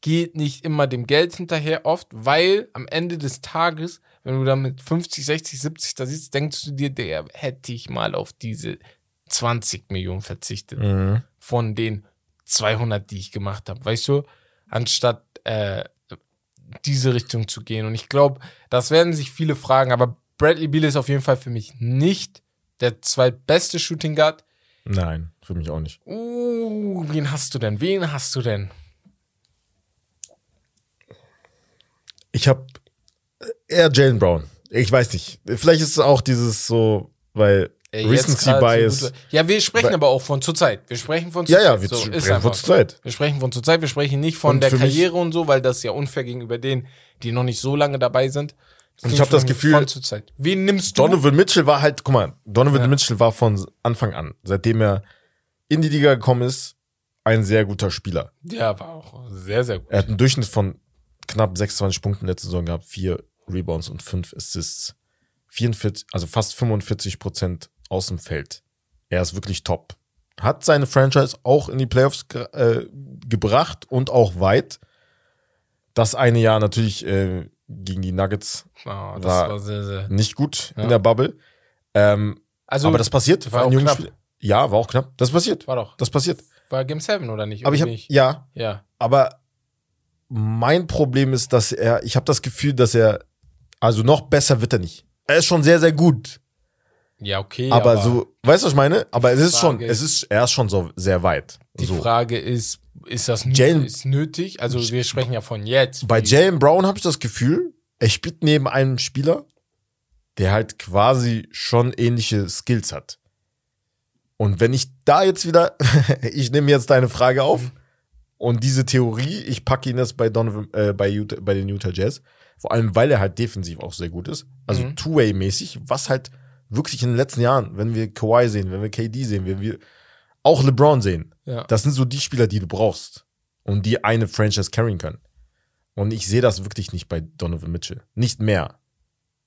geht nicht immer dem Geld hinterher oft, weil am Ende des Tages, wenn du da mit 50, 60, 70 da sitzt, denkst du dir, der hätte ich mal auf diese 20 Millionen verzichtet Mhm. von den 200, die ich gemacht habe, weißt du, anstatt äh, diese Richtung zu gehen. Und ich glaube, das werden sich viele fragen, aber Bradley Beal ist auf jeden Fall für mich nicht Der zweitbeste Shooting Guard. Nein, für mich auch nicht. Uh, wen hast du denn? Wen hast du denn? Ich habe eher Jalen Brown. Ich weiß nicht. Vielleicht ist es auch dieses so, weil Ey, Recency so Bias. gute- ja, wir sprechen Weil- aber auch von zur Zeit. Wir sprechen von ja, zur ja, Zeit. wir so, sprechen von zur Zeit. Wir sprechen von zur Zeit, wir sprechen nicht von Und der Karriere und so, weil das ist ja unfair gegenüber denen, die noch nicht so lange dabei sind. Und ich hab das Gefühl-. Wen nimmst du? Donovan Mitchell war halt, guck mal, Donovan Ja. Mitchell war von Anfang an, seitdem er in die Liga gekommen ist, ein sehr guter Spieler. Ja, war auch sehr, sehr gut. Er hat einen Durchschnitt von knapp 26 Punkten letzte Saison gehabt, vier Rebounds und fünf Assists. 44, also fast 45 Prozent aus dem Feld. Er ist wirklich top. Hat seine Franchise auch in die Playoffs äh, gebracht und auch weit. Das eine Jahr natürlich äh, gegen die Nuggets Oh, das war- war, sehr, sehr. nicht gut Ja. in der Bubble. Ähm, Also, aber das passiert. war auch knapp. Ja, war auch knapp. Das passiert. war doch. Das passiert. War Game 7 oder nicht? Aber ich habe nicht? ja, Ja. aber mein Problem ist, dass er, ich habe das Gefühl, dass er, also noch besser wird er nicht. Er ist schon sehr, sehr gut. Ja, okay. aber, so, weißt du, was ich meine? Aber es ist schon, Frage es ist, er ist schon so sehr weit. Die so. Frage ist, ist das Jalen- ist nötig? Also, wir sprechen ja von jetzt. Bei Jalen Brown habe ich das Gefühl, er spielt neben einem Spieler, der halt quasi schon ähnliche Skills hat. Und wenn ich da jetzt wieder, [laughs] ich nehme jetzt deine Frage auf Mhm. und diese Theorie, ich packe ihn jetzt bei Donovan, äh, bei, Utah, bei den Utah Jazz, vor allem weil er halt defensiv auch sehr gut ist, also Mhm. Two-Way-mäßig, was halt wirklich in den letzten Jahren, wenn wir Kawhi sehen, wenn wir KD sehen, wenn wir auch LeBron sehen, Ja. das sind so die Spieler, die du brauchst und die eine Franchise carryen können. Und ich sehe das wirklich nicht bei Donovan Mitchell. Nicht mehr.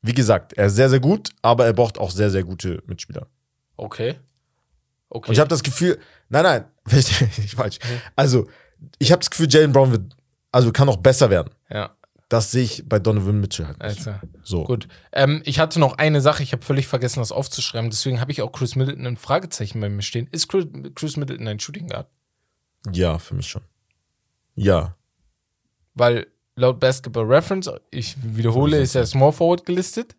Wie gesagt, er ist sehr, sehr gut, aber er braucht auch sehr, sehr gute Mitspieler. Okay. Okay. Und ich habe das Gefühl, nein, nein, [laughs] nicht falsch. Mhm. Also, ich habe das Gefühl, Jalen Brown wird, also kann auch besser werden. ja, Das sehe ich bei Donovan Mitchell halt nicht. also. So. Gut. Ähm, ich hatte noch eine Sache, ich habe völlig vergessen, das aufzuschreiben. Deswegen habe ich auch Chris Middleton ein Fragezeichen bei mir stehen. Ist Chris, Chris Middleton ein Shooting Guard? Ja, für mich schon. Ja. Weil laut Basketball Reference, ich wiederhole, ist er Small Forward gelistet.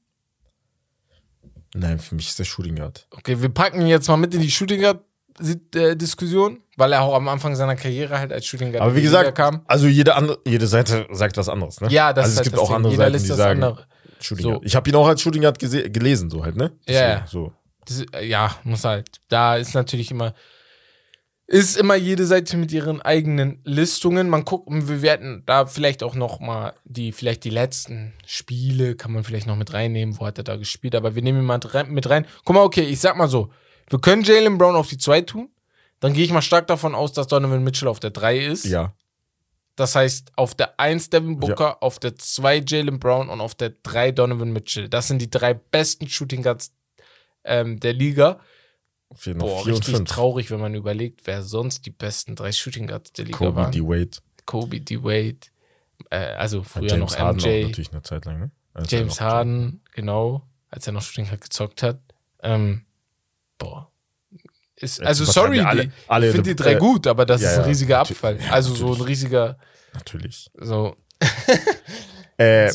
Nein, für mich ist der Shooting Guard. Okay, wir packen ihn jetzt mal mit in die Shooting Guard Diskussion, weil er auch am Anfang seiner Karriere halt als Shooting Guard Aber wie gesagt, kam. also jede andere, jede Seite sagt was anderes, ne? Ja, das also ist es halt gibt das auch Ding. andere Jeder Seiten, liest die sagen andere. Shooting So. Guard. Ich habe ihn auch als Shooting Guard gelesen, so halt, ne? Deswegen, So. Das, äh, ja, muss halt. Da ist natürlich immer, ist immer jede Seite mit ihren eigenen Listungen. Man guckt, wir werden da vielleicht auch noch mal die, vielleicht die letzten Spiele kann man vielleicht noch mit reinnehmen. Wo hat er da gespielt? Aber wir nehmen ihn mal mit rein. Guck mal, okay, ich sag mal so. Wir können Jalen Brown auf die 2 tun. Dann gehe ich mal stark davon aus, dass Donovan Mitchell auf der 3 ist. Ja. Das heißt, auf der 1 Devin Booker, auf der 2 Jalen Brown und auf der 3 Donovan Mitchell. Das sind die drei besten Shooting Guards ähm, der Liga. Boah, richtig traurig, wenn man überlegt, wer sonst die besten drei Shooting Guards der Liga Kobe, waren. D. Wade. Kobe, D. Wade, äh, also früher James noch Harden auch MJ, natürlich eine Zeit lang, ne? Als James Harden, genau, als er noch Shooting Guard gezockt hat. Ähm, boah. Ist, also sorry, alle- alle- ich finde die drei äh, gut, aber das ja, ist ein riesiger. Abfall. Also so ein riesiger, Natürlich. so, [laughs] Äh,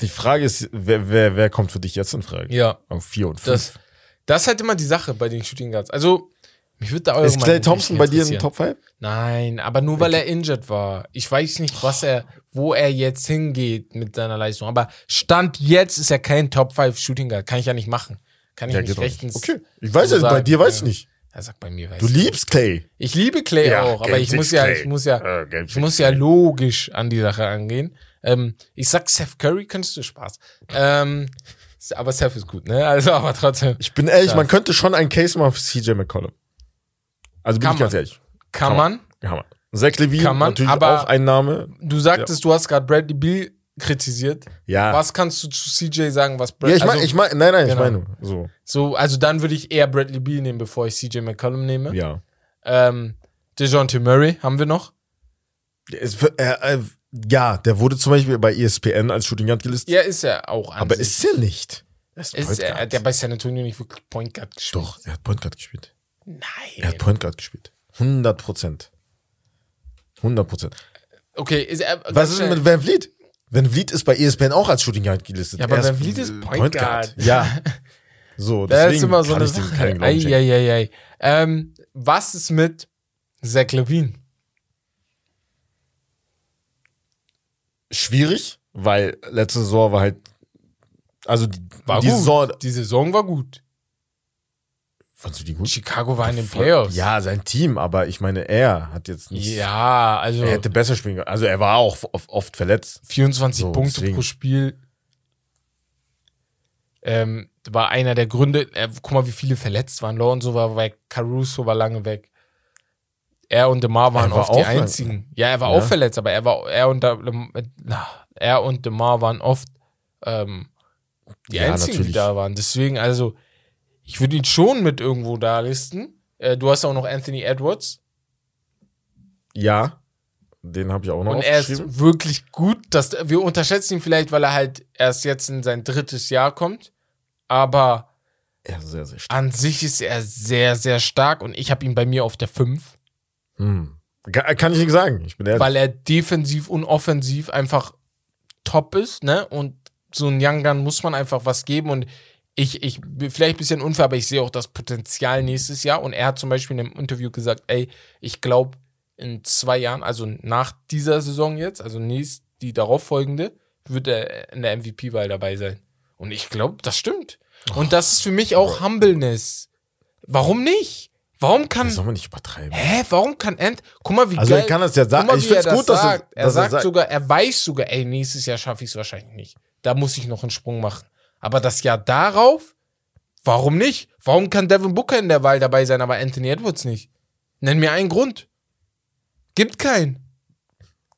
die Frage ist, wer, wer, wer kommt für dich jetzt in Frage? Ja, Auf vier und das, fünf. das ist halt immer die Sache bei den Shooting Guards. Also, mich würde da eure ist Clay Thompson bei dir in den. Top 5? Nein, aber nur weil er injured war. Ich weiß nicht, was er, wo er jetzt hingeht mit seiner Leistung. Aber Stand jetzt ist er kein Top 5 Shooting Guard. Kann ich ja nicht machen. Kann ich Ja, nicht rechtens. Okay. Ich weiß so ja, bei dir weiß ich Ja. nicht. Er sagt bei mir, weiß Du ich. liebst Clay. Ich liebe Clay Ja, auch, aber ich muss ja, Clay. ich muss ja, Äh, Game ich Six muss ja logisch an die Sache angehen. Ähm, ich sag Seth Curry, könntest du Spaß. Ähm, aber Seth ist gut, ne? Also, aber trotzdem. Ich bin ehrlich, Ja. man könnte schon einen Case machen für CJ McCollum. Also bin Kann ich ganz man. ehrlich. Kann Kann man. Ja, Mann. Zach Levine, Kann man, natürlich aber- auch ein Name. Du sagtest, du hast gerade Bradley Beal kritisiert. Ja. Was kannst du zu CJ sagen, was Ja, Bradley ich meine, ich mein, nein, nein, ich Genau. meine, so, So, also dann würde ich eher Bradley Beal nehmen, bevor ich CJ McCollum nehme. ja. Ähm, DeJounte Murray haben wir noch. Es, äh, äh, ja, der wurde zum Beispiel bei ESPN als Shooting Guard gelistet, Ja, ist er auch aber sich. ist er nicht. Er ist ist er, Guard. der bei San Antonio nicht wirklich Point Guard gespielt. Doch, er hat Point Guard gespielt. Nein. Er hat Point Guard gespielt. 100 Prozent. 100 Prozent. Okay, ist er. Was ist denn mit Van Vliet? Van Vliet ist bei ESPN auch als Shooting Guard gelistet. Ja, aber Er Van Vliet ist äh, Point Guard. Ja. [laughs] So, Das deswegen ist immer so kann eine Sache. Glauben schenken. Eieiei. Ähm, was ist mit Zach Levine? Schwierig, weil letzte Saison war halt, also die, War die. Saison, Die Saison war gut. Fandst du die gut? Chicago war in den Playoffs. Ja, sein Team, aber ich meine, er hat jetzt nicht, Ja, also er hätte besser spielen können. Also er war auch oft, verletzt. 24 So, Punkte deswegen. pro Spiel. Ähm, war einer der Gründe. Äh, guck mal, wie viele verletzt waren. Lonzo war weg, Caruso war lange weg. Er und DeMar waren war oft die einzigen. Ja, er war Ja. auch verletzt, aber er war er und er und DeMar waren oft ähm, die Ja, einzigen, die natürlich. da waren. Deswegen, also, ich würde ihn schon mit irgendwo da listen. Äh, du hast auch noch Anthony Edwards. Ja, den habe ich auch noch Und er ist wirklich gut. Dass, wir unterschätzen ihn vielleicht, weil er halt erst jetzt in sein drittes Jahr kommt. Aber Er ist sehr, sehr stark. an sich ist er sehr, sehr stark. Und ich habe ihn bei mir auf der 5, Hm. Kann ich nicht sagen. Ich bin ehrlich. weil er defensiv und offensiv einfach top ist. Ne? Und so ein Young Gun muss man einfach was geben. Und ich, ich bin vielleicht ein bisschen unfair, aber ich sehe auch das Potenzial nächstes Jahr. Und er hat zum Beispiel in einem Interview gesagt, ey, ich glaube, in zwei Jahren, also nach dieser Saison jetzt, also nächst, die darauffolgende, wird er in der MVP-Wahl dabei sein. Und ich glaube, das stimmt. Und das ist für mich auch Humbleness. Warum nicht? Warum kann. das soll man nicht übertreiben. Hä, warum kann Ant. Guck mal, wie Also geil. er kann das ja sagen. Mal, Ich find's das gut, dass er- sagt. Er er sagt sagt- sogar, er weiß sogar, ey, nächstes Jahr schaffe ich es wahrscheinlich nicht. Da muss ich noch einen Sprung machen. Aber das Jahr darauf, warum nicht? Warum kann Devin Booker in der Wahl dabei sein, aber Anthony Edwards nicht? Nenn mir einen Grund. Gibt keinen.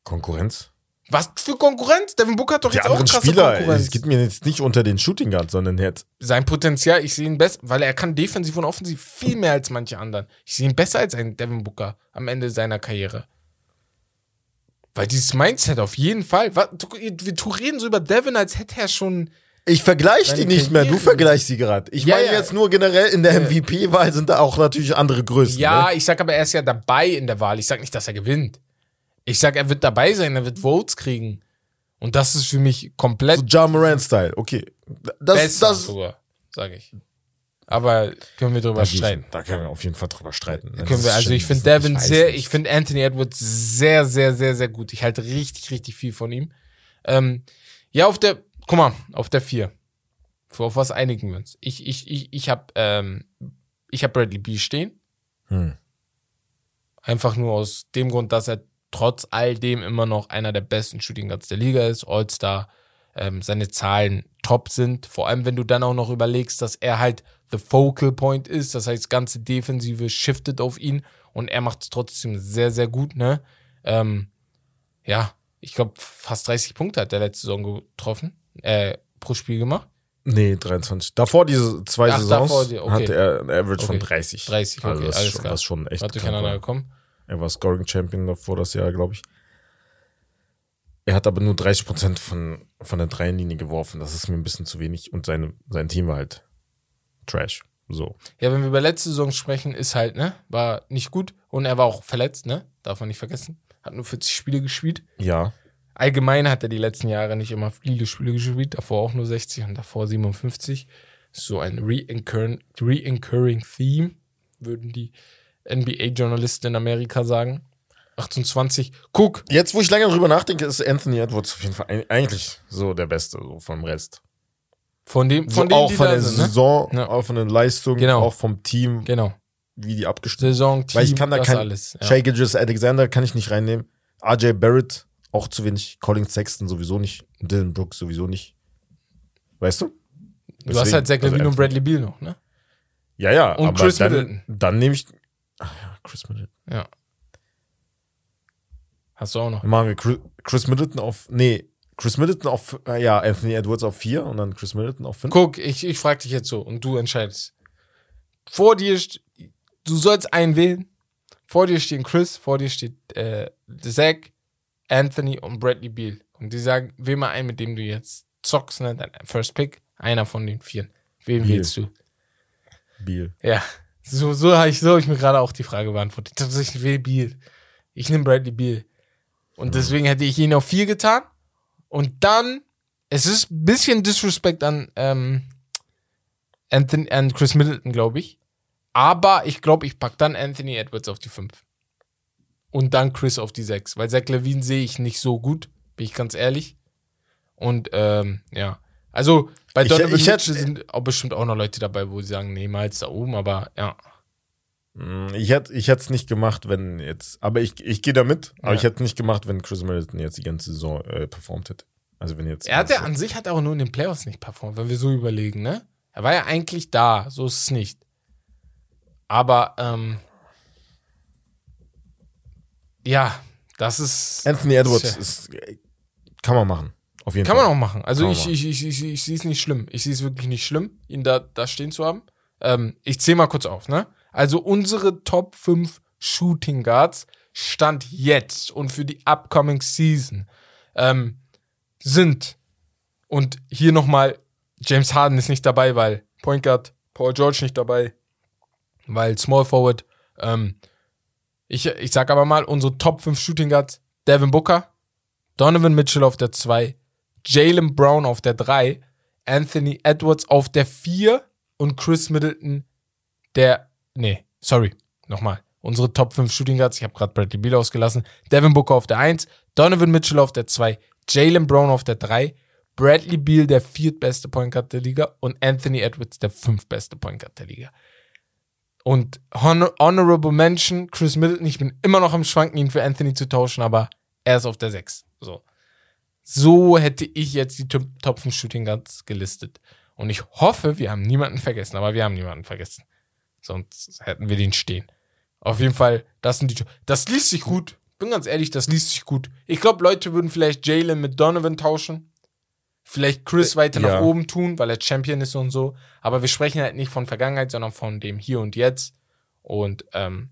Konkurrenz. Was für Konkurrenz? Devin Booker hat doch Die jetzt auch krasse Spieler, Konkurrenz. es geht mir jetzt nicht unter den Shooting Guards, sondern jetzt. Sein Potenzial, ich sehe ihn besser, weil er kann defensiv und offensiv viel mehr als manche anderen. Ich sehe ihn besser als ein Devin Booker am Ende seiner Karriere. Weil dieses Mindset auf jeden Fall. Was, wir reden so über Devin, als hätte er schon. Ich vergleiche die nicht mehr, du vergleichst sie gerade. Ich Ja, meine ja. jetzt nur generell in der MVP-Wahl sind da auch natürlich andere Größen. Ja, Ne? ich sag aber, er ist ja dabei in der Wahl. Ich sag nicht, dass er gewinnt. Ich sag, er wird dabei sein, er wird Votes kriegen. Und das ist für mich komplett So Ja Morant-Style, okay. Das, besser das, sogar, sage ich. Aber können wir drüber da, streiten. da können wir auf jeden Fall drüber streiten. Das Können wir, ist also ich finde Devin sehr, ich finde Anthony Edwards sehr, sehr, sehr, sehr gut. Ich halte richtig, richtig viel von ihm. Ähm, ja, auf der, guck mal, auf der 4. Auf was einigen wir uns? Ich, ich, ich, ich habe ähm, ich hab Bradley B stehen. Hm. Einfach nur aus dem Grund, dass er trotz all dem immer noch einer der besten Shooting Guards der Liga ist, All-Star, ähm, seine Zahlen top sind. Vor allem, wenn du dann auch noch überlegst, dass er halt the focal point ist, das heißt, ganze Defensive shiftet auf ihn und er macht es trotzdem sehr, sehr gut, ne? Ähm, ja, ich glaube, fast 30 Punkte hat er letzte Saison getroffen, äh, pro Spiel gemacht. Nee, 23. Davor diese zwei Ach, Saisons davor die- okay. hatte er ein Average von Okay. 30. 30, okay, also das, alles schon, klar. das ist schon echt Hat durcheinander gekommen. Er war Scoring Champion davor das Jahr, glaube ich. Er hat aber nur 30% von, von der Dreierlinie geworfen. Das ist mir ein bisschen zu wenig. Und seine, sein Team war halt Trash. So. Ja, wenn wir über letzte Saison sprechen, ist halt, ne, war nicht gut und er war auch verletzt, ne, darf man nicht vergessen. Hat nur 40 Spiele gespielt. Ja. Allgemein hat er die letzten Jahre nicht immer viele Spiele gespielt, davor auch nur 60 und davor 57. So ein Re-Incurring Re Theme, würden die NBA-Journalisten in Amerika sagen. 28. Guck, Jetzt, wo ich länger drüber nachdenke, ist Anthony Edwards auf jeden Fall eigentlich so der Beste so vom Rest. von dem, So von denen, auch die von der sind, ne? Saison, Ja. auch von den Leistungen, Genau. auch vom Team, Genau. wie die abgestimmt Saison, Team, Weil ich kann da das kein alles. Ja. Shea Gilgis Alexander kann ich nicht reinnehmen. RJ Barrett auch zu wenig. Colin Sexton sowieso nicht. Dylan Brooks sowieso nicht. Weißt du? Du hast Deswegen, halt Zach also Levine und Anthony- Bradley Beal noch, ne? Ja, ja. Und aber Chris dann, Middleton. Dann nehme ich. Ach ja, Chris Middleton. Ja. Hast du auch noch. Dann machen wir Chris, Chris Middleton auf. Nee, Chris Middleton auf. äh, Ja, Anthony Edwards auf 4 und dann Chris Middleton auf 5. Guck, ich, ich frage dich jetzt so und du entscheidest. Vor dir, du sollst einen wählen. Vor dir stehen Chris, vor dir steht äh, Zach, Anthony und Bradley Beal. Und die sagen, wähl mal einen, mit dem du jetzt zockst, ne? Dein First Pick, einer von den vier. Wen Beal. wählst du? Beal. Ja, so, so habe ich, so hab ich mir gerade auch die Frage beantwortet. Das Ich will Beal. Ich nehme Bradley Beal. Und deswegen hätte ich ihn auf vier getan. Und dann, es ist ein bisschen Disrespect an, ähm, Anthony und Chris Middleton, glaube ich. Aber ich glaube, ich pack dann Anthony Edwards auf die 5. Und dann Chris auf die 6. Weil Zach Levine sehe ich nicht so gut, bin ich ganz ehrlich. Und ähm, ja. Also bei Ich- Donovan ich Mitchell sind auch bestimmt auch noch Leute dabei, wo sie sagen, nee, mal jetzt da oben, aber ja. Mm, Ich hätte ich es nicht gemacht, wenn jetzt, aber ich, ich gehe damit, aber Ja. ich hätte nicht gemacht, wenn Chris Middleton jetzt die ganze Saison äh, performt hätte. Also wenn jetzt. Er hat ja an sich hat er auch nur in den Playoffs nicht performt, wenn wir so überlegen, ne? Er war ja eigentlich da, so ist es nicht. Aber ähm, ja, das ist Anthony Edwards Tja. ist, kann man machen. Auf jeden Kann Fall. man auch machen. Also Kann ich, man ich, ich, ich, ich sehe es nicht schlimm. Ich sehe es wirklich nicht schlimm, ihn da, da stehen zu haben. Ähm, ich zähle mal kurz auf, ne? Also unsere Top 5 Shooting Guards Stand jetzt und für die upcoming Season ähm, sind und hier nochmal James Harden ist nicht dabei, weil Point Guard, Paul George nicht dabei, weil Small Forward. Ähm, ich, ich sag aber mal, unsere Top 5 Shooting Guards, Devin Booker, Donovan Mitchell auf der 2, Jalen Brown auf der 3, Anthony Edwards auf der 4 und Chris Middleton der, nee, sorry, nochmal. Unsere Top 5 Shooting Guards, ich habe gerade Bradley Beal ausgelassen, Devin Booker auf der 1, Donovan Mitchell auf der 2, Jalen Brown auf der 3, Bradley Beal der viertbeste Point Guard der Liga und Anthony Edwards der fünftbeste Point Guard der Liga. Und Honor Honorable Mention, Chris Middleton, ich bin immer noch am Schwanken, ihn für Anthony zu tauschen, aber er ist auf der 6. So. So hätte ich jetzt die Top Top 5 Shooting Guards gelistet. Und ich hoffe, wir haben niemanden vergessen, aber wir haben niemanden vergessen. Sonst hätten wir den stehen. Auf jeden Fall, das sind die. Das liest sich gut. Bin ganz ehrlich, das liest sich gut. Ich glaube, Leute würden vielleicht Jalen mit Donovan tauschen. Vielleicht Chris weiter ja. nach oben tun, weil er Champion ist und so. Aber wir sprechen halt nicht von Vergangenheit, sondern von dem Hier und Jetzt. Und ähm,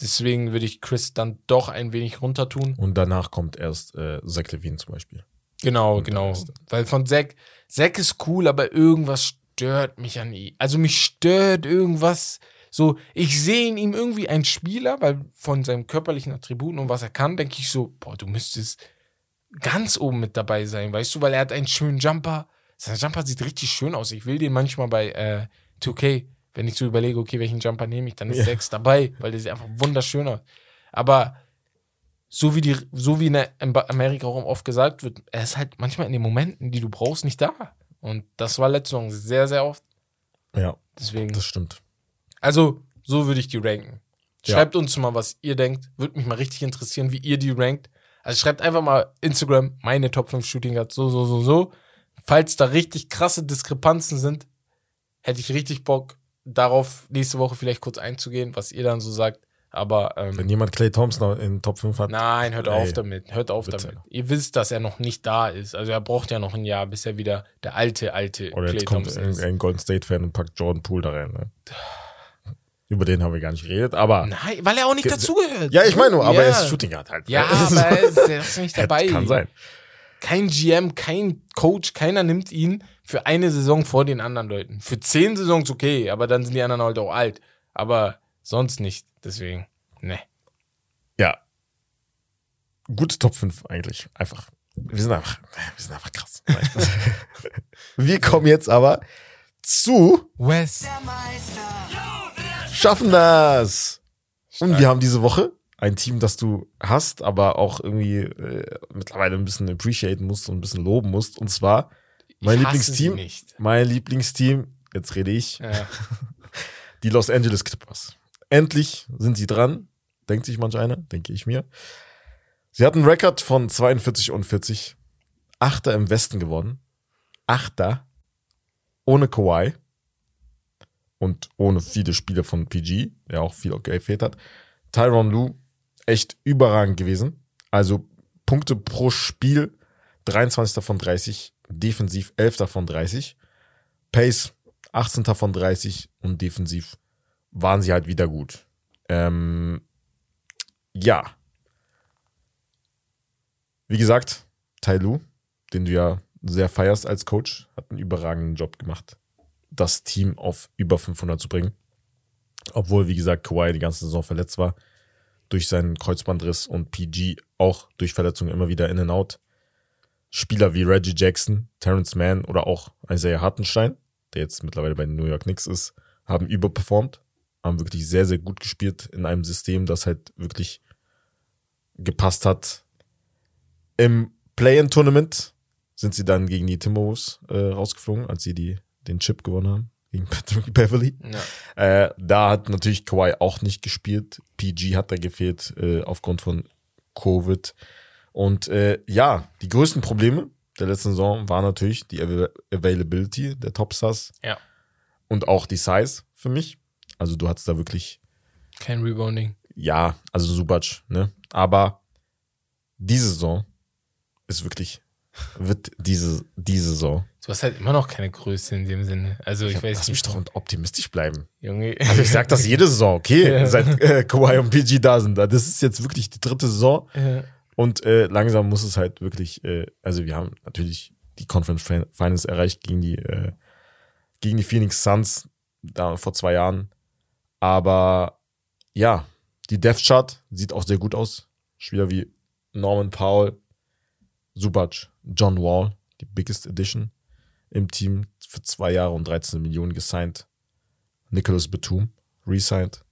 deswegen würde ich Chris dann doch ein wenig runter tun. Und danach kommt erst äh, Zach Levine zum Beispiel. Genau, Und genau. Weil von Zack, Zack ist cool, aber irgendwas stört mich an ihm. Also mich stört irgendwas. So, ich sehe in ihm irgendwie einen Spieler, weil von seinen körperlichen Attributen und was er kann, denke ich so, boah, du müsstest ganz oben mit dabei sein, weißt du, weil er hat einen schönen Jumper. Sein Jumper sieht richtig schön aus. Ich will den manchmal bei äh, 2K, wenn ich so überlege, okay, welchen Jumper nehme ich, dann ist Ja. Zack dabei, weil der sieht einfach wunderschön aus. Aber so wie die, so wie in Amerika auch oft gesagt wird, er ist halt manchmal in den Momenten, die du brauchst, nicht da. Und das war letzte Saison sehr, sehr oft. Ja, Deswegen. das stimmt. Also, so würde ich die ranken. Ja. Schreibt uns mal, was ihr denkt. Würde mich mal richtig interessieren, wie ihr die rankt. Also schreibt einfach mal Instagram, meine Top 5 Shooting Guards, so, so, so, so. Falls da richtig krasse Diskrepanzen sind, hätte ich richtig Bock, darauf nächste Woche vielleicht kurz einzugehen, was ihr dann so sagt. Aber ähm, Wenn jemand Clay Thompson in Top 5 hat, Nein, hört Ey, auf damit. Hört auf bitte. damit. Ihr wisst, dass er noch nicht da ist. Also er braucht ja noch ein Jahr, bis er wieder der alte, alte oder jetzt kommt Thompson ist. ein, ein Golden State-Fan und packt Jordan Poole da rein. Ne? Über den haben wir gar nicht geredet, aber. Nein, weil er auch nicht Ge- dazugehört. Ja, ich meine nur, aber ja. er ist Shooting Guard halt. Ja, Das [laughs] ist- aber er ist, er ist nicht [laughs] dabei. Kann sein. Kein GM, kein Coach, keiner nimmt ihn für eine Saison vor den anderen Leuten. Für zehn Saisons okay, aber dann sind die anderen halt auch alt. Aber sonst nicht. Deswegen, ne. Ja. Gute Top 5 eigentlich. Einfach. Wir sind einfach, wir sind einfach krass. [laughs] Wir kommen jetzt aber zu Wes. Schaffen das! Und wir haben diese Woche ein Team, das du hast, aber auch irgendwie äh, mittlerweile ein bisschen appreciaten musst und ein bisschen loben musst. Und zwar mein Ich Lieblingsteam. nicht. Mein Lieblingsteam, jetzt rede ich, Ja. [laughs] die Los Angeles Clippers. Endlich sind sie dran, denkt sich manch einer, denke ich mir. Sie hatten einen Rekord von 42 und 40. Achter im Westen geworden. Achter. Ohne Kawhi. Und ohne viele Spiele von PG, der auch viel gefehlt hat. Tyron Lue, echt überragend gewesen. Also Punkte pro Spiel, 23 von 30. Defensiv 11 von 30. Pace 18 von 30 und defensiv waren sie halt wieder gut. Ähm, ja. Wie gesagt, Tai Lu, den du ja sehr feierst als Coach, hat einen überragenden Job gemacht, das Team auf über 500 zu bringen. Obwohl, wie gesagt, Kawhi die ganze Saison verletzt war durch seinen Kreuzbandriss und PG auch durch Verletzungen immer wieder in and out. Spieler wie Reggie Jackson, Terrence Mann oder auch Isaiah Hartenstein der jetzt mittlerweile bei den New York Knicks ist, haben überperformt, haben wirklich sehr, sehr gut gespielt in einem System, das halt wirklich gepasst hat. Im Play-In-Tournament sind sie dann gegen die Timberwolves äh, rausgeflogen, als sie die, den Chip gewonnen haben gegen Patrick [laughs] Beverly. Ja. Äh, da hat natürlich Kawhi auch nicht gespielt. PG hat da gefehlt äh, aufgrund von Covid. Und äh, ja, die größten Probleme der letzten Saison waren natürlich die Avail Availability der Topstars Ja. und auch die Size für mich. Also du hattest da wirklich, Kein Rebounding. ja, also Subac, ne? Aber diese Saison ist wirklich, wird diese, diese Saison. Du hast halt immer noch keine Größe in dem Sinne. Also ich, weiß Lass mich nicht. doch optimistisch bleiben. Junge. Also ich sag das jede Saison, okay, [laughs] Ja. seit äh, Kawhi und PG da sind. Das ist jetzt wirklich die dritte Saison Ja. und äh, langsam muss es halt wirklich, äh, also wir haben natürlich die Conference Fin- Finals erreicht gegen die, äh, gegen die Phoenix Suns da vor zwei Jahren. Aber ja, die Death Chart sieht auch sehr gut aus. Spieler wie Norman Powell, Zubac, John Wall, die biggest Edition im Team für zwei Jahre und 13 Millionen gesigned. Nicholas Batum, resigned.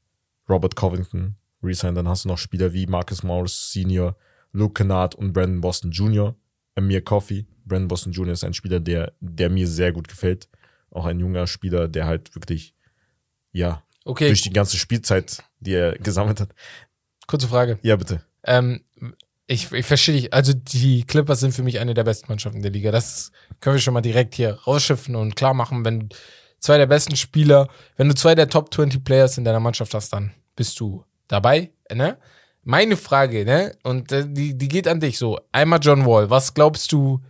Robert Covington, resigned. Dann hast du noch Spieler wie Marcus Morris Senior, Luke Kennard und Brandon Boston Jr., Amir Coffey. Brandon Boston Jr. ist ein Spieler, der, der mir sehr gut gefällt. Auch ein junger Spieler, der halt wirklich, ja, Okay, durch die ganze Spielzeit, die er gesammelt hat. kurze Frage. Ja, bitte. Ähm, ich, ich verstehe dich. Also die Clippers sind für mich eine der besten Mannschaften der Liga. Das können wir schon mal direkt hier rausschiffen und klar machen. Wenn du zwei der besten Spieler, wenn du zwei der Top 20 Players in deiner Mannschaft hast, dann bist du dabei. Ne? Meine Frage, ne? Und äh, die, die geht an dich so. Einmal John Wall. Was glaubst du,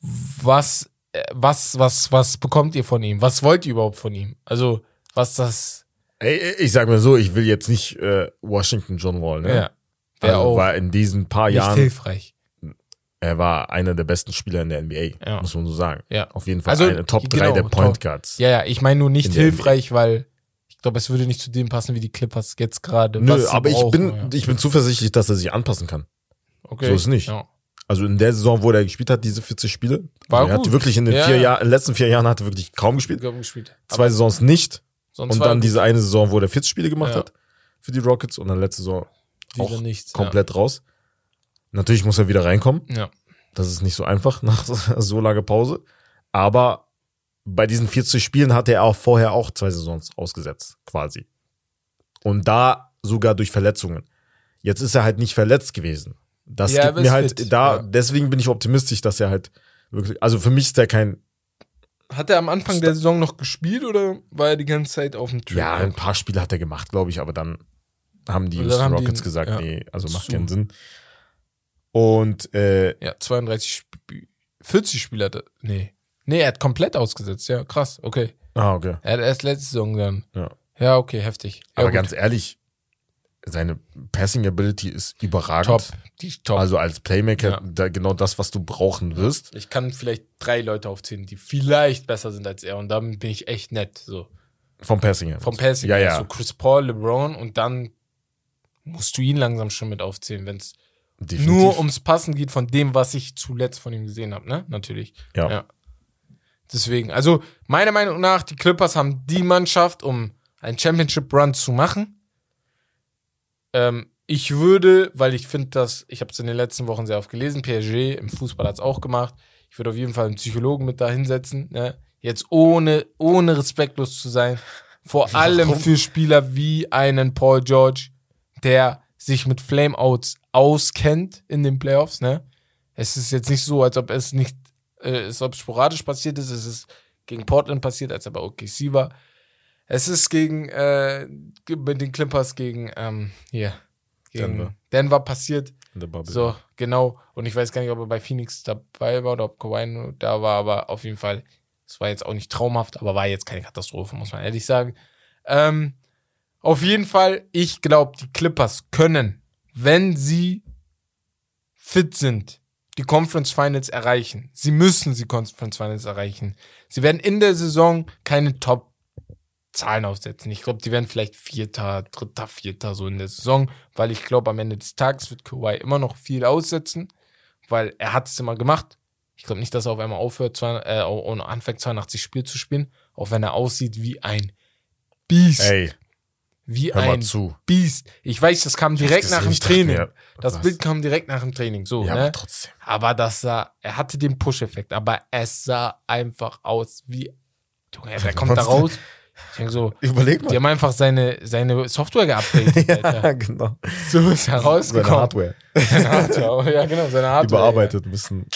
was, äh, was, was, was bekommt ihr von ihm? Was wollt ihr überhaupt von ihm? Also, was das. Ey, ich sag mal so, ich will jetzt nicht äh, Washington John Wall, ne? Ja. Wäre Also auch war in diesen paar nicht Jahren, hilfreich. er war einer der besten Spieler in der NBA, Ja. muss man so sagen. Ja. Auf jeden Fall Also, eine Top 3 genau, der Point. Guards. Ja, ja, ich meine nur nicht hilfreich, weil ich glaube, es würde nicht zu dem passen, wie die Clippers jetzt gerade. Nö, aber ich bin, ja. ich bin zuversichtlich, dass er sich anpassen kann. okay. so ist nicht. Ja. Also in der Saison, wo er gespielt hat, diese 40 Spiele, War er gut. hat wirklich in den Ja, vier ja. Jahren, in den letzten vier Jahren hat er wirklich kaum gespielt. Glaub, gespielt. Zwei Saisons nicht. sonst Und dann diese eine Saison, wo er 40 Spiele gemacht hat für die Rockets und dann letzte Saison auch nichts. komplett raus. Natürlich muss er wieder reinkommen. Ja. ja. Das ist nicht so einfach [laughs] nach so langer Pause. Aber bei diesen 40 Spielen hatte er auch vorher auch zwei Saisons ausgesetzt, quasi. Und da sogar durch Verletzungen. Jetzt ist er halt nicht verletzt gewesen. Das Ja, gibt mir halt fit, da, ja. deswegen bin ich optimistisch, dass er halt wirklich, also für mich ist er kein, Hat er am Anfang der Saison noch gespielt oder war er die ganze Zeit auf dem Trip? ja, ein paar Spiele hat er gemacht, glaube ich, aber dann haben die Houston die Rockets ihn- gesagt, ja. nee, also macht Zu. keinen Sinn. Und äh, Ja, 32 Spiele. 40 Spiele hat er. Nee. Nee, er hat komplett ausgesetzt. Ja, krass. Okay. ah, okay. Er hat erst letzte Saison dann. Ja. Ja, okay, heftig. Ja, Aber gut. ganz ehrlich, seine Passing Ability ist überragend. top. Die top. Also als Playmaker Ja. da genau das, was du brauchen wirst. Ich kann vielleicht drei Leute aufzählen, die vielleicht besser sind als er. Und damit bin ich echt nett. So. Vom Passing her. Vom Passing. Ja, her. ja. So Chris Paul, LeBron und dann musst du ihn langsam schon mit aufzählen, wenn es nur ums Passen geht von dem, was ich zuletzt von ihm gesehen habe, ne? Natürlich. ja. Ja. Deswegen, also meiner Meinung nach, die Clippers haben die Mannschaft, um einen Championship Run zu machen. Ähm, ich würde, weil ich finde, dass, ich habe es in den letzten Wochen sehr oft gelesen, PSG im Fußball hat es auch gemacht. Ich würde auf jeden Fall einen Psychologen mit da hinsetzen. Ne? Jetzt ohne, ohne respektlos zu sein. Vor allem für Spieler wie einen Paul George, der sich mit Flameouts auskennt in den Playoffs. Ne? Es ist jetzt nicht so, als ob es nicht, äh, als ob sporadisch passiert ist. Es ist gegen Portland passiert, als er bei OKC war. Es ist gegen äh, mit den Clippers gegen ähm, hier gegen Denver. Denver, passiert. So, genau. Und ich weiß gar nicht, ob er bei Phoenix dabei war oder ob Kawhi da war, aber auf jeden Fall, es war jetzt auch nicht traumhaft, aber war jetzt keine Katastrophe, muss man ehrlich sagen. Ähm, auf jeden Fall, ich glaube, die Clippers können, wenn sie fit sind, die Conference Finals erreichen. Sie müssen die Conference Finals erreichen. Sie werden in der Saison keine Top Zahlen aufsetzen. Ich glaube, die werden vielleicht Vierter, Dritter, Vierter so in der Saison, weil ich glaube, am Ende des Tages wird Kawhi immer noch viel aussetzen, weil er hat es immer gemacht. Ich glaube nicht, dass er auf einmal aufhört zwei- äh, und anfängt 82 Spiele zu spielen, auch wenn er aussieht wie ein Biest. Ey, wie ein zu. Biest. Ich weiß, das kam direkt gesehen, nach dem Training. mir, das was? Bild kam direkt nach dem Training. So, Ja, ne? aber trotzdem. Aber das sah, er hatte den Push-Effekt, aber es sah einfach aus wie, Junge, wer kommt da raus? Ich denke so, Überleg die mal. haben einfach seine, seine Software geupdatet, [laughs] Alter. Ja, genau. So ist er Seine. Hardware. Seine Hardware. Ja, genau, seine Hardware. Überarbeitet ein bisschen.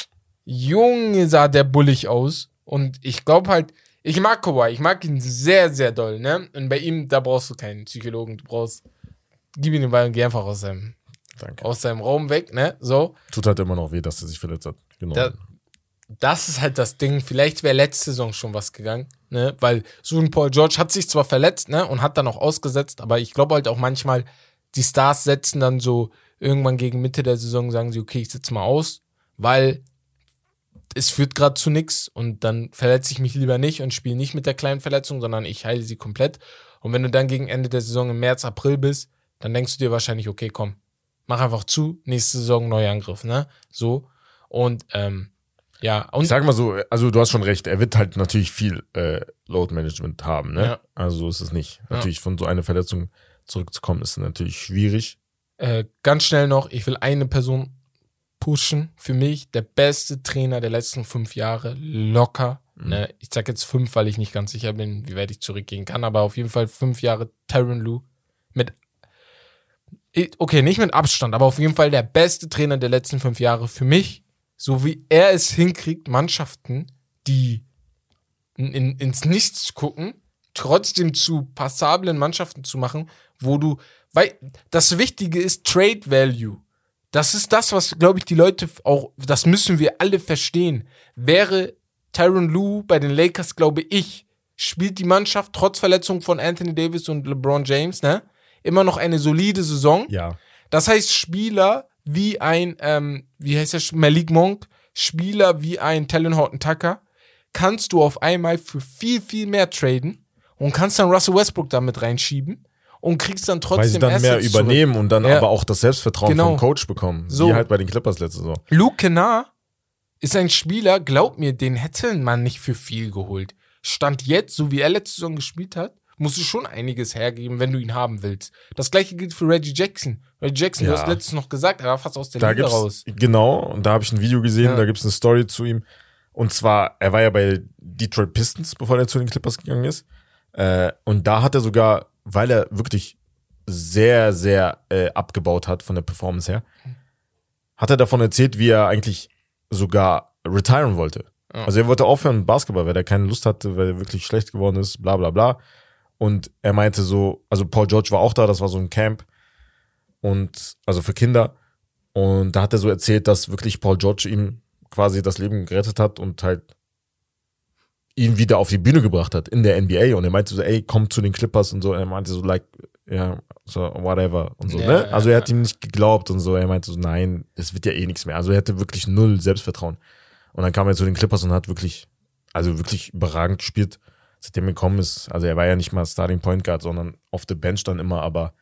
Junge, sah der bullig aus. Und ich glaube halt, ich mag Kawhi, ich mag ihn sehr, sehr doll, ne? Und bei ihm, da brauchst du keinen Psychologen, du brauchst, gib ihm den Ball und geh einfach aus seinem, Danke. aus seinem Raum weg, ne? So. Tut halt immer noch weh, dass er sich verletzt hat. Genau. Da, das ist halt das Ding. Vielleicht wäre letzte Saison schon was gegangen, ne? Weil so ein Paul George hat sich zwar verletzt, ne? Und hat dann auch ausgesetzt, aber ich glaube halt auch manchmal, die Stars setzen dann so irgendwann gegen Mitte der Saison, sagen sie, okay, ich setze mal aus, weil es führt gerade zu nichts und dann verletze ich mich lieber nicht und spiele nicht mit der kleinen Verletzung, sondern ich heile sie komplett. Und wenn du dann gegen Ende der Saison im März, April bist, dann denkst du dir wahrscheinlich, okay, komm, mach einfach zu, nächste Saison neuer Angriff, ne? So. Und ähm, ja, ich und sag mal so, also du hast schon recht, er wird halt natürlich viel äh, Load Management haben, ne? Ja. Also so ist es nicht. Ja. Natürlich von so einer Verletzung zurückzukommen, ist natürlich schwierig. äh, ganz schnell noch, ich will eine Person pushen. Für mich der beste Trainer der letzten fünf Jahre, locker. Ne? Ich sag jetzt fünf, weil ich nicht ganz sicher bin, wie weit ich zurückgehen kann, aber auf jeden Fall fünf Jahre Tyron Lue mit okay, nicht mit Abstand, aber auf jeden Fall der beste Trainer der letzten fünf Jahre für mich, so wie er es hinkriegt, Mannschaften, die in, in, ins Nichts gucken, trotzdem zu passablen Mannschaften zu machen, wo du, weil das Wichtige ist Trade Value. Das ist das, was, glaube ich, die Leute auch, das müssen wir alle verstehen. Wäre Tyron Lue bei den Lakers, glaube ich, spielt die Mannschaft trotz Verletzung von Anthony Davis und LeBron James, ne, immer noch eine solide Saison. Ja. Das heißt, Spieler wie ein, ähm, wie heißt der, Malik Monk, Spieler wie ein Talon Horton Tucker, kannst du auf einmal für viel, viel mehr traden und kannst dann Russell Westbrook damit reinschieben und kriegst dann trotzdem Weil sie dann mehr Assets zurück. übernehmen und dann Ja. aber auch das Selbstvertrauen Genau. vom Coach bekommen. So. Wie halt bei den Clippers letzte Saison. Luke Kennard ist ein Spieler, glaub mir, den hätte man nicht für viel geholt. Stand jetzt, so wie er letzte Saison gespielt hat, musst du schon einiges hergeben, wenn du ihn haben willst. Das gleiche gilt für Reggie Jackson. Reggie Jackson, du Ja. hast letztens noch gesagt, er war fast aus der Da Liga raus. genau, und da habe ich ein Video gesehen, Ja. da gibt's eine Story zu ihm. Und zwar, er war ja bei Detroit Pistons, bevor er zu den Clippers gegangen ist. Äh, und da hat er sogar, weil er wirklich sehr, sehr äh, abgebaut hat von der Performance her, hat er davon erzählt, wie er eigentlich sogar retiren wollte. Ja. Also er wollte aufhören Basketball, weil er keine Lust hatte, weil er wirklich schlecht geworden ist, bla bla bla. Und er meinte so, also Paul George war auch da, das war so ein Camp. Und also für Kinder. Und da hat er so erzählt, dass wirklich Paul George ihm quasi das Leben gerettet hat und halt ihn wieder auf die Bühne gebracht hat in der NBA. Und er meinte so, ey, komm zu den Clippers und so. Er meinte so, like, ja, so, whatever und so, Ja, ne? ja, Also er hat ja. ihm nicht geglaubt und so. Er meinte so, nein, es wird ja eh nichts mehr. Also er hatte wirklich null Selbstvertrauen. Und dann kam er zu den Clippers und hat wirklich, also wirklich überragend gespielt, seitdem er gekommen ist. Also er war ja nicht mal Starting Point Guard, sondern auf der Bench dann immer, aber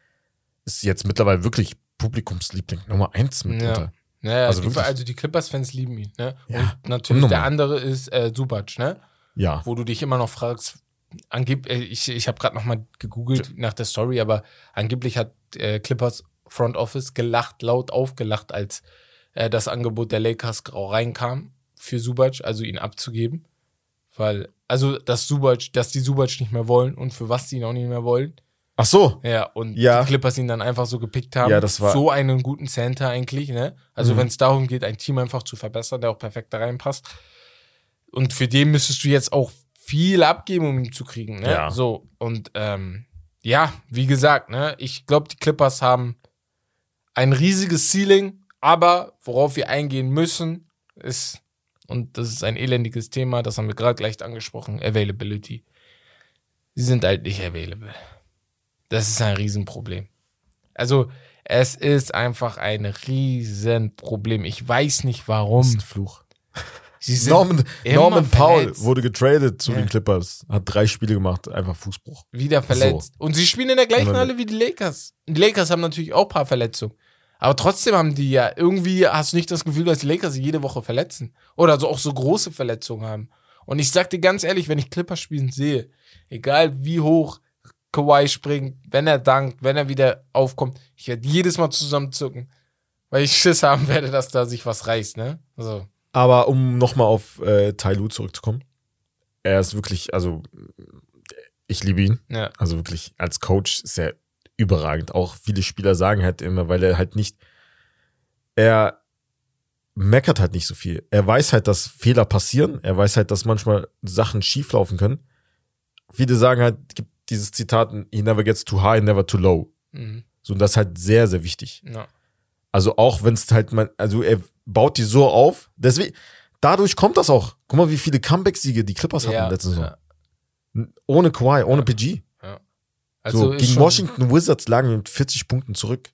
ist jetzt mittlerweile wirklich Publikumsliebling Nummer eins mitunter. Naja, Also die, also die Clippers-Fans lieben ihn, ne? Ja, und natürlich der andere ist äh, Subac, ne? Ja. Wo du dich immer noch fragst, angeb äh, ich, ich habe gerade noch mal gegoogelt nach der Story, aber angeblich hat äh, Clippers Front Office gelacht, laut aufgelacht, als äh, das Angebot der Lakers reinkam für Subac, also ihn abzugeben. Weil, also, dass Subac, dass die Subac nicht mehr wollen und für was sie ihn auch nicht mehr wollen. Ach so. Ja, und Ja. die Clippers ihn dann einfach so gepickt haben. Ja, das war- so einen guten Center eigentlich, ne? Also, Mhm. wenn es darum geht, ein Team einfach zu verbessern, der auch perfekt da reinpasst. Und für den müsstest du jetzt auch viel abgeben, um ihn zu kriegen, ne? Ja. So, und ähm, ja, wie gesagt, ne? Ich glaube, die Clippers haben ein riesiges Ceiling, aber worauf wir eingehen müssen, ist, und das ist ein elendiges Thema, das haben wir gerade gleich angesprochen, Availability. Sie sind halt nicht available. Das ist ein Riesenproblem. Also, es ist einfach ein Riesenproblem. Ich weiß nicht Das warum. ist ein Fluch. Sie Norman, Norman verletzt. wurde getradet zu Ja. den Clippers, hat drei Spiele gemacht, einfach Fußbruch. wieder verletzt. Und sie spielen in der gleichen Halle wie die Lakers. Die Lakers haben natürlich auch ein paar Verletzungen. Aber trotzdem haben die ja irgendwie, hast du nicht das Gefühl, dass die Lakers sich jede Woche verletzen? Oder so auch so große Verletzungen haben. Und ich sag dir ganz ehrlich, wenn ich Clippers spielen sehe, egal wie hoch Kawhi springt, wenn er dankt, wenn er wieder aufkommt, ich werde jedes Mal zusammenzucken, weil ich Schiss haben werde, dass da sich was reißt, ne? Also. Aber um nochmal auf äh, Tai Lu zurückzukommen, er ist wirklich, also ich liebe ihn. Ja. Also wirklich als Coach ist er überragend. Auch viele Spieler sagen halt immer, weil er halt nicht, er meckert halt nicht so viel. Er weiß halt, dass Fehler passieren. Er weiß halt, dass manchmal Sachen schieflaufen können. Viele sagen halt, es gibt dieses Zitat, he never gets too high, never too low. Mhm. So, und das ist halt sehr, sehr wichtig. Ja. Also auch wenn es halt man, also er baut die so auf. Deswegen, dadurch kommt das auch. Guck mal, wie viele Comeback-Siege die Clippers hatten Ja, letzte Saison. ja. Ohne Kawhi, ohne Ja. PG. Also so, gegen Washington Wizards lagen wir mit 40 Punkten zurück.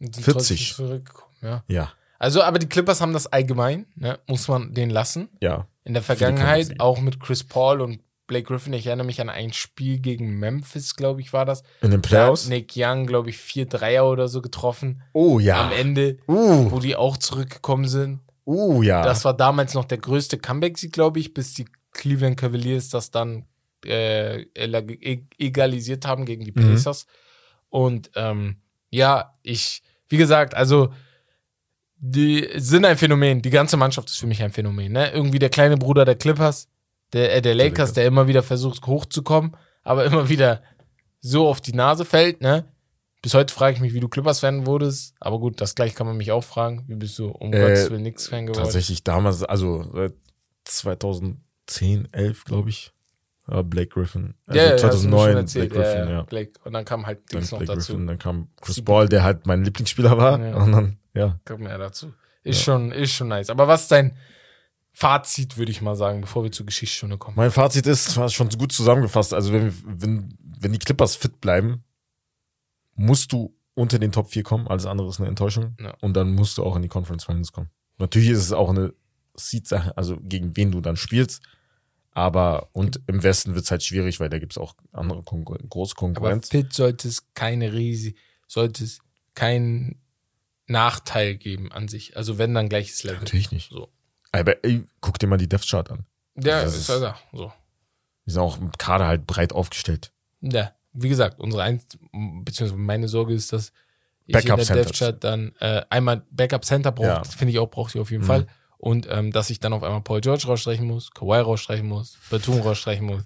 sind 40. trotzdem zurückgekommen, Ja. Ja, Also, aber die Clippers haben das allgemein, ne? muss man den lassen. ja. In der Vergangenheit, auch mit Chris Paul und Blake Griffin. Ich erinnere mich an ein Spiel gegen Memphis, glaube ich, war das. In den Da Playoffs. hat Nick Young, glaube ich, vier Dreier oder so getroffen. Oh ja. Am Ende, Uh, wo die auch zurückgekommen sind. uh ja. Das war damals noch der größte Comeback-Sieg, glaube ich, bis die Cleveland Cavaliers das dann äh, e- egalisiert haben gegen die Mhm. Pacers. Und ähm, ja, ich, wie gesagt, also die sind ein Phänomen. Die ganze Mannschaft ist für mich ein Phänomen. Ne? Irgendwie der kleine Bruder der Clippers, der, äh, der Lakers, der immer wieder versucht hochzukommen, aber immer wieder so auf die Nase fällt. Ne? Bis heute frage ich mich, wie du Clippers-Fan wurdest. Aber gut, das gleich kann man mich auch fragen. Wie bist du um Äh, Gottes Willen nix Fan geworden? Tatsächlich damals, also seit 2010, 11, glaube ich, war Blake Griffin. Also Ja, ja, hast du mir schon 2009 erzählt, Blake Griffin, ja, ja. Blake. Und dann kam halt Dings noch Blake dazu. Griffin, dann kam Chris. Paul, der halt mein Lieblingsspieler war. Ja. Und dann, ja. Kommt mehr dazu. Ist schon, ist schon nice. Aber was ist dein Fazit, würde ich mal sagen, bevor wir zur Geschichtsstunde kommen? Mein Fazit ist, war schon gut zusammengefasst. Also, wenn, wenn, wenn die Clippers fit bleiben, musst du unter den Top 4 kommen. Alles andere ist eine Enttäuschung. Ja. Und dann musst du auch in die Conference Finals kommen. Natürlich ist es auch eine Seed-Sache, also gegen wen du dann spielst. Aber, und im Westen wird es halt schwierig, weil da gibt es auch andere Konkur große Aber Konkurrenz. fit sollte es keine Riese, sollte es keinen Nachteil geben an sich. Also wenn dann gleiches Level. Natürlich nicht. So. Aber ey, guck dir mal die Death Chart an. Ja, Das ist ist- ja da. So. Die sind auch im Kader halt breit aufgestellt. Ja, wie gesagt, unsere ein beziehungsweise meine Sorge ist, dass ich Backup in der. Dev Chat dann äh, einmal Backup Center braucht, Ja. finde ich auch, braucht sie auf jeden Mhm. Fall. Und ähm, dass ich dann auf einmal Paul George rausstreichen muss, Kawhi rausstreichen muss, Batum rausstreichen muss,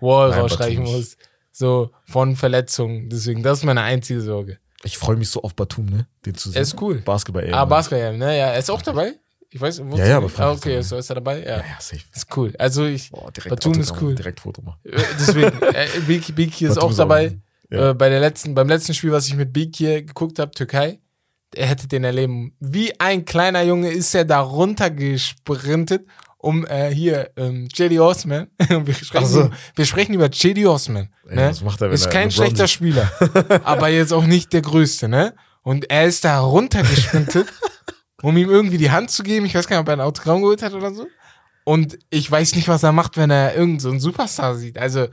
Wall Nein, rausstreichen Batum muss. So von Verletzungen. Deswegen, das ist meine einzige Sorge. Ich freue mich so auf Batum, ne? Den zu sehen. Er ist cool. Basketball eher. Ah, Basketball, ne? Ja, er ist auch dabei. Ich weiß, wusstest Ja, ja, aber ah, okay, so ist er dabei. Ja, Ja, ja, safe. ist cool. Also ich, Boah, Batum ist cool. Direkt Foto machen. äh, deswegen, [laughs] äh, Biki, Biki ist auch dabei. Ja. Äh, bei der letzten, beim letzten Spiel, was ich mit hier geguckt habe, Türkei, er hätte den erleben. Wie ein kleiner Junge ist er da runtergesprintet, um äh, hier ähm, JD Osman. [laughs] wir, sprechen, so. wir sprechen über JD Osman. Ey, Ne? was macht er, wenn ist er kein schlechter sieht? Spieler, [laughs] aber jetzt auch nicht der größte, ne? Und er ist da runtergesprintet, um ihm irgendwie die Hand zu geben. Ich weiß gar nicht, ob er ein Autogramm geholt hat oder so. Und ich weiß nicht, was er macht, wenn er irgendeinen so einen Superstar sieht. Also,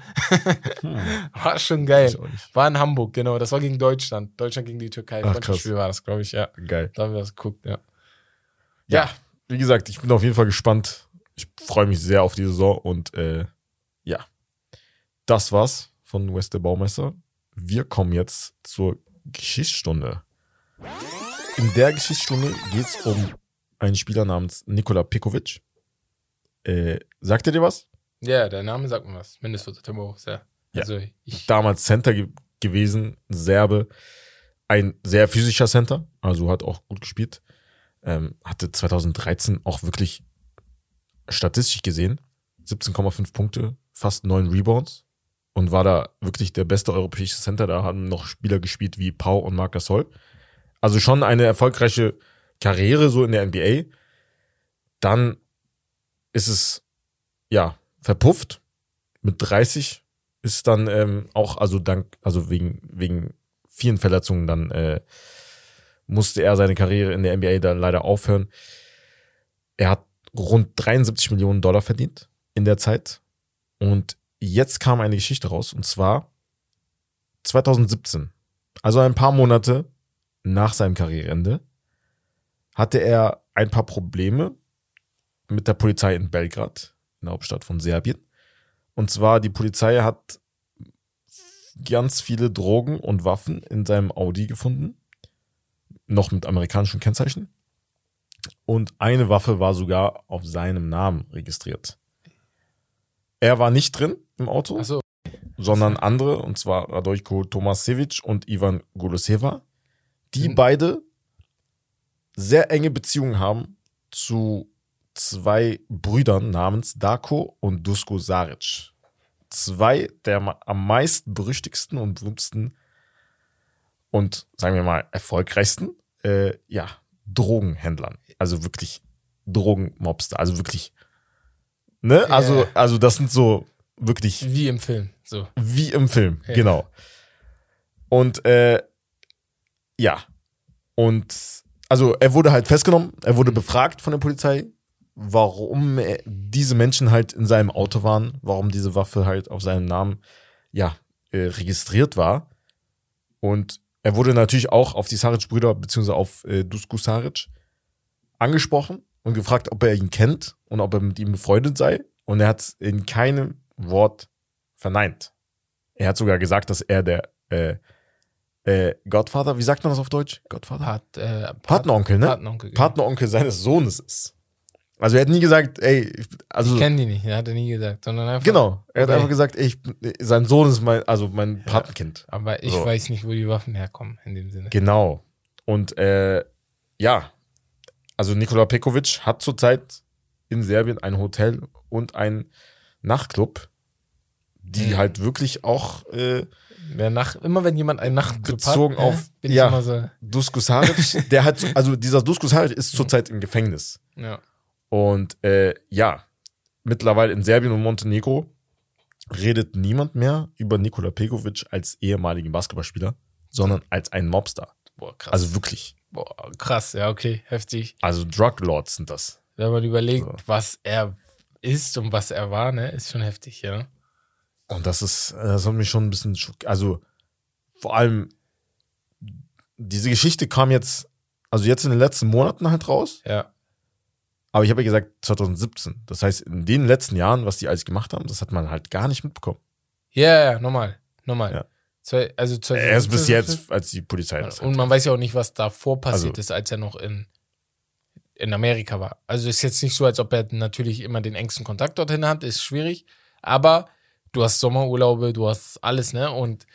[laughs] war schon geil. War in Hamburg, genau. Das war gegen Deutschland. Deutschland gegen die Türkei. Ach, Freundschaftsspiel war das, glaube ich, ja. Geil. Da haben wir das geguckt, ja. Ja, wie gesagt, ich bin auf jeden Fall gespannt. Ich freue mich sehr auf die Saison und äh, ja, das war's von West der Baumeister. Wir kommen jetzt zur Geschichtsstunde. In der Geschichtsstunde geht es um einen Spieler namens Nikola Pekovic. Äh, sagt er dir was? Ja, der Name sagt mir was. Minnesota Timberwolves, ja. Ja. Also, ich, Damals Center ge gewesen, Serbe. Ein sehr physischer Center, also hat auch gut gespielt. Ähm, hatte 2013 auch wirklich statistisch gesehen 17,5 Punkte, fast 9 Rebounds und war da wirklich der beste europäische Center. Da haben noch Spieler gespielt wie Pau und Marc Gasol. Also schon eine erfolgreiche Karriere so in der NBA. Dann ist es ja verpufft. Mit 30 ist dann ähm, auch, also dank, also wegen, wegen vielen Verletzungen dann äh, musste er seine Karriere in der NBA dann leider aufhören. Er hat rund 73 Millionen Dollar verdient in der Zeit. Und jetzt kam eine Geschichte raus, und zwar 2017. Also ein paar Monate nach seinem Karriereende hatte er ein paar Probleme mit der Polizei in Belgrad, in der Hauptstadt von Serbien. Und zwar, die Polizei hat ganz viele Drogen und Waffen in seinem Audi gefunden. Noch mit amerikanischen Kennzeichen. Und eine Waffe war sogar auf seinem Namen registriert. Er war nicht drin im Auto, Achso. sondern andere, und zwar Radojko Tomasevic und Ivan Goloseva, die Hm. beide sehr enge Beziehungen haben zu zwei Brüdern namens Darko und Dusko Saric. Zwei der am meisten berüchtigsten und berühmtesten und sagen wir mal erfolgreichsten äh, ja, Drogenhändlern. Also wirklich Drogenmobster. Also wirklich. Ne? Also, Ja. also das sind so wirklich Wie im Film. So. wie im Film, Ja. genau. Und äh, ja. Und also er wurde halt festgenommen, er wurde befragt von der Polizei, warum diese Menschen halt in seinem Auto waren, warum diese Waffe halt auf seinem Namen ja äh, registriert war. Und er wurde natürlich auch auf die Saric-Brüder beziehungsweise auf äh, Dusko Saric angesprochen und gefragt, ob er ihn kennt und ob er mit ihm befreundet sei. Und er hat in keinem Wort verneint. Er hat sogar gesagt, dass er der äh, äh, Godfather, wie sagt man das auf Deutsch? Godfather? Pat, äh, Pat, Partneronkel, ne? Partneronkel. genau. Partneronkel seines Sohnes ist. Also er hat nie gesagt, ey, ich- also Ich kenne die nicht, hat er nie gesagt, sondern einfach. genau, er hat Okay. einfach gesagt, ey, ich, sein Sohn ist mein, also mein Patenkind. Aber ich So. weiß nicht, wo die Waffen herkommen, in dem Sinne. Genau. Und äh, ja, also Nikola Pekovic hat zurzeit in Serbien ein Hotel und ein Nachtclub, die Mhm. halt wirklich auch äh, Wer nach, immer wenn jemand einen Nachtclub Bezogen hat, auf- äh, bin ja. ich immer so, Dusko Saric, der hat, so- also dieser Dusko Saric ist zurzeit im Gefängnis. ja. Und äh, ja, mittlerweile in Serbien und Montenegro redet niemand mehr über Nikola Pekovic als ehemaligen Basketballspieler, sondern als einen Mobster. Boah, krass. Also wirklich. Boah, krass, ja, okay, heftig. Also Drug Lords sind das. Wenn man überlegt, So. was er ist und was er war, ne, ist schon heftig, ja. Und das ist, das hat mich schon ein bisschen. Also vor allem diese Geschichte kam jetzt, also jetzt in den letzten Monaten halt raus. Ja. Aber ich habe ja gesagt 2017. Das heißt, in den letzten Jahren, was die alles gemacht haben, das hat man halt gar nicht mitbekommen. Ja, ja, normal, normal. Ja. Zwei, also 2017, Erst bis jetzt, als die Polizei das Und hat. man weiß ja auch nicht, was davor passiert Also- ist, als er noch in, in Amerika war. Also ist jetzt nicht so, als ob er natürlich immer den engsten Kontakt dorthin hat, ist schwierig. Aber du hast Sommerurlaube, du hast alles, ne? Und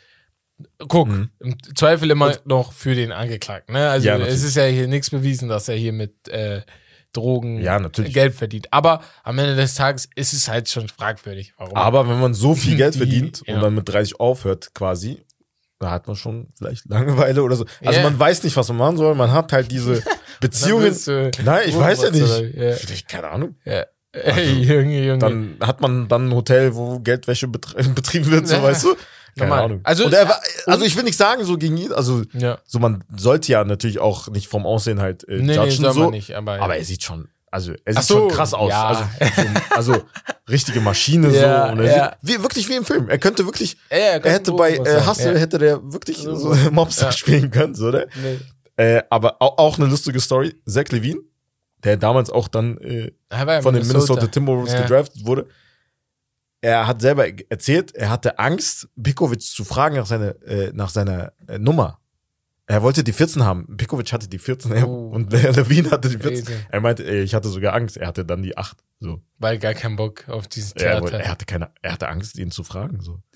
guck, Mhm. im Zweifel immer noch für den Angeklagten, ne? Also Ja, es ist ja hier nichts bewiesen, dass er hier mit äh, Drogen Ja. Geld verdient. Aber am Ende des Tages ist es halt schon fragwürdig. Warum? Aber wenn man so viel [laughs] Geld Die- verdient ja. und dann mit 30 aufhört quasi, da hat man schon vielleicht Langeweile oder so. Also Ja. man weiß nicht, was man machen soll. Man hat halt diese [laughs] Beziehungen. Nein, ich weiß ja nicht. ja. Vielleicht, keine Ahnung. Ja. Ey, Junge, Junge. Dann hat man dann ein Hotel, wo Geldwäsche betr [laughs] betrieben wird, so Ja. weißt du? Keine. Ahnung. Also- er also ich will nicht sagen, so gegen ihn, also ja. so man sollte ja natürlich auch nicht vom Aussehen halt äh, Nee, nee, judgen soll so. nicht, aber, Aber er sieht schon, also er sieht so, schon krass aus. ja. Also, so, also richtige Maschine [laughs] Ja, so. Und er ja. sieht, wie, wirklich wie im Film. Er könnte wirklich, ja, er hätte bei äh, Hustle, hätte der wirklich So so. [laughs] Mobster spielen können, so, oder? Nee. Äh, aber auch, auch eine lustige Story. Zach Levine, der damals auch dann äh, Er ja von den Minnesota Timberwolves Ja. gedraftet wurde. Er hat selber erzählt, er hatte Angst, Pikovic zu fragen nach seiner, äh, nach seiner äh, Nummer. Er wollte die 14 haben. Pikovic hatte die 14 er- Oh. und der Levine hatte die 14. Crazy. Er meinte, ich hatte sogar Angst. Er hatte dann die 8. So. Weil gar keinen Bock auf dieses Er, Theater. er, hatte keine, er hatte Angst, ihn zu fragen. So. [laughs]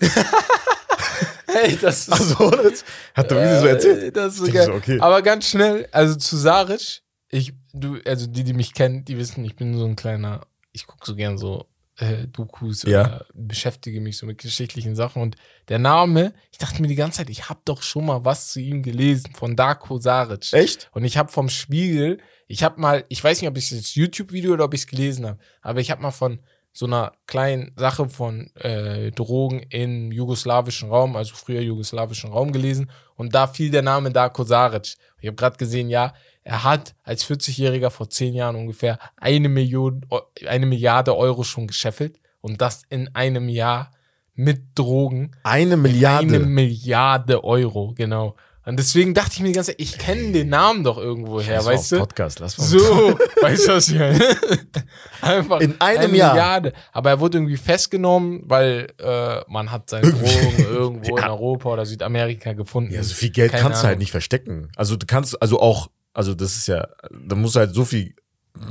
hey, das ist [laughs] Also, das hat er wirklich so erzählt. Äh, Das ist so geil. so, okay. Aber ganz schnell, also zu Saric, ich, du, also die, die mich kennen, die wissen, ich bin so ein kleiner, ich gucke so gern so äh, Dokus Ja. oder beschäftige mich so mit geschichtlichen Sachen und der Name, ich dachte mir die ganze Zeit, ich habe doch schon mal was zu ihm gelesen, von Darko Saric. Echt? Und ich habe vom Spiegel, ich habe mal, ich weiß nicht, ob ich das YouTube-Video oder ob ich es gelesen habe, aber ich habe mal von so einer kleinen Sache von äh, Drogen im jugoslawischen Raum, also früher jugoslawischen Raum gelesen und da fiel der Name Darko Saric. Ich habe gerade gesehen, ja, er hat als 40-Jähriger vor zehn Jahren ungefähr eine Million, eine Milliarde Euro schon gescheffelt und das in einem Jahr mit Drogen. Eine Milliarde. Eine Milliarde Euro, genau. Und deswegen dachte ich mir die ganze Zeit, ich kenne den Namen doch irgendwo her, Lass weißt du? Podcast, lass mal. So, [laughs] weißt du was ich meine? [laughs] Einfach In einem eine Jahr. Milliarde. Aber er wurde irgendwie festgenommen, weil äh, man hat seine Drogen irgendwo [laughs] in Ja. Europa oder Südamerika gefunden. Ja, so viel Geld Keine kannst du halt Ahnung. nicht verstecken. Also du kannst, also auch, also das ist ja, da musst du halt so viel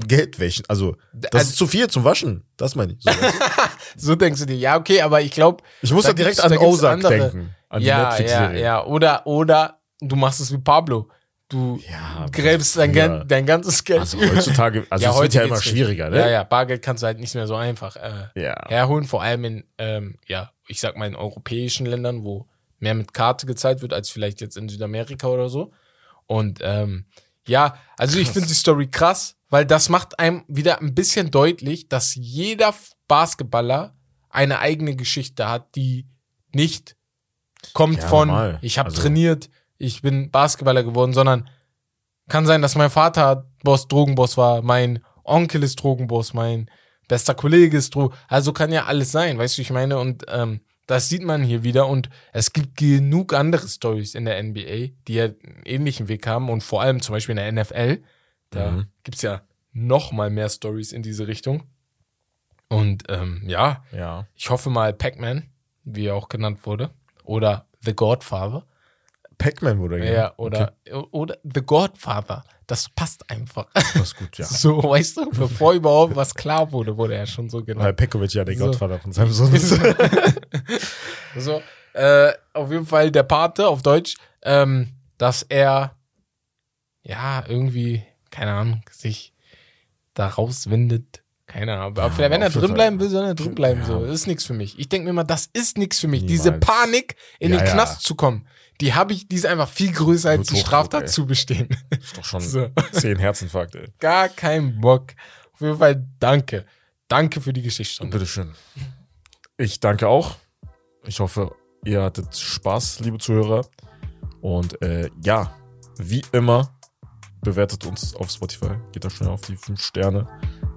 Geld wäschen. Also das Also- ist zu viel zum Waschen. Das meine ich. So, [laughs] denkst du dir, ja, okay, aber ich glaube, Ich muss Da da direkt an Ozark denken. An die ja, ja, Netflix-Serie. ja. Oder, oder du machst es wie Pablo. Du Ja, gräbst dein, ja. dein ganzes Geld. Also heutzutage, [laughs] also Ja, es wird heute ja immer schwieriger, ne? Ja, ja, Bargeld kannst du halt nicht mehr so einfach äh, Ja. herholen, vor allem in, ähm, ja, ich sag mal in europäischen Ländern, wo mehr mit Karte gezahlt wird, als vielleicht jetzt in Südamerika oder so. Und ähm, ja, also ich finde die Story krass, weil das macht einem wieder ein bisschen deutlich, dass jeder Basketballer eine eigene Geschichte hat, die nicht kommt Ja, von, normal. ich habe Also- trainiert, ich bin Basketballer geworden, sondern kann sein, dass mein Vater Boss, Drogenboss war, mein Onkel ist Drogenboss, mein bester Kollege ist Drogen. Also kann ja alles sein, weißt du, ich meine, und ähm, das sieht man hier wieder und es gibt genug andere Stories in der NBA, die ja einen ähnlichen Weg haben und vor allem zum Beispiel in der NFL, da Mhm. gibt's ja noch mal mehr Stories in diese Richtung. Und ähm, ja, Ja. ich hoffe mal Pac-Man, wie er auch genannt wurde, oder The Godfather. Pac-Man wurde Ja, genannt. oder, oder The Godfather. Das passt einfach. Das ist gut, ja. [laughs] So, weißt du, [laughs] bevor überhaupt was klar wurde, wurde er schon so Weil genannt. Pekovic ja der So. Gottvater von seinem Sohn ist. [laughs] So, äh, auf jeden Fall der Pate auf Deutsch, ähm, dass er, ja, irgendwie, keine Ahnung, sich da rauswindet. Keine Ahnung. Aber Ja, wenn er auf jeden drin Fall. bleiben will, soll er drin bleiben. Ja. So. Das ist nichts für mich. Ich denke mir immer, das ist nichts für mich. Diese Niemals. Panik, in Ja, den. Knast zu kommen, die habe ich, die ist einfach viel größer als die Straftat ey. zu bestehen. ist doch schon So. zehn Herzinfarkte. Gar kein Bock. Auf jeden Fall danke. Danke für die Geschichtsstunde. Bitteschön. Ich danke auch. Ich hoffe, ihr hattet Spaß, liebe Zuhörer. Und äh, ja, wie immer, bewertet uns auf Spotify. Geht da schnell auf die 5 Sterne.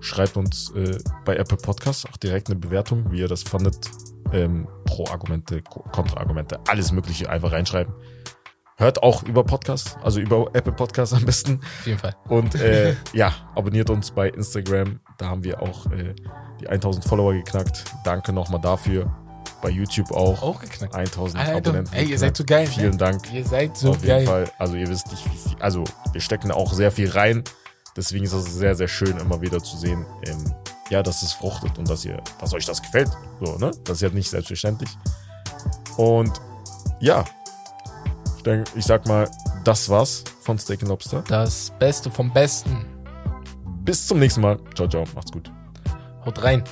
Schreibt uns äh, bei Apple Podcasts auch direkt eine Bewertung, wie ihr das fandet. Ähm, Pro-Argumente, Ko- Kontra-Argumente, alles Mögliche einfach reinschreiben. Hört auch über Podcasts, also über Apple Podcasts am besten. Auf jeden Fall. Und äh, [laughs] ja, abonniert uns bei Instagram. Da haben wir auch äh, die 1000 Follower geknackt. Danke nochmal dafür. Bei YouTube auch. Auch geknackt. 1000 Alter, Abonnenten. ey, ihr geknackt. seid so geil. Vielen ne? Dank. Ihr seid so Auf geil. jeden Fall. Also ihr wisst nicht, wie viel, also wir stecken auch sehr viel rein. Deswegen ist es sehr, sehr schön, immer wieder zu sehen, ähm, ja, dass es fruchtet und dass ihr, dass euch das gefällt. So, ne? Das ist ja nicht selbstverständlich. Und ja, ich, denk, ich sag mal, das war's von Steak and Lobster. Das Beste vom Besten. Bis zum nächsten Mal. Ciao, ciao. Macht's gut. Haut rein.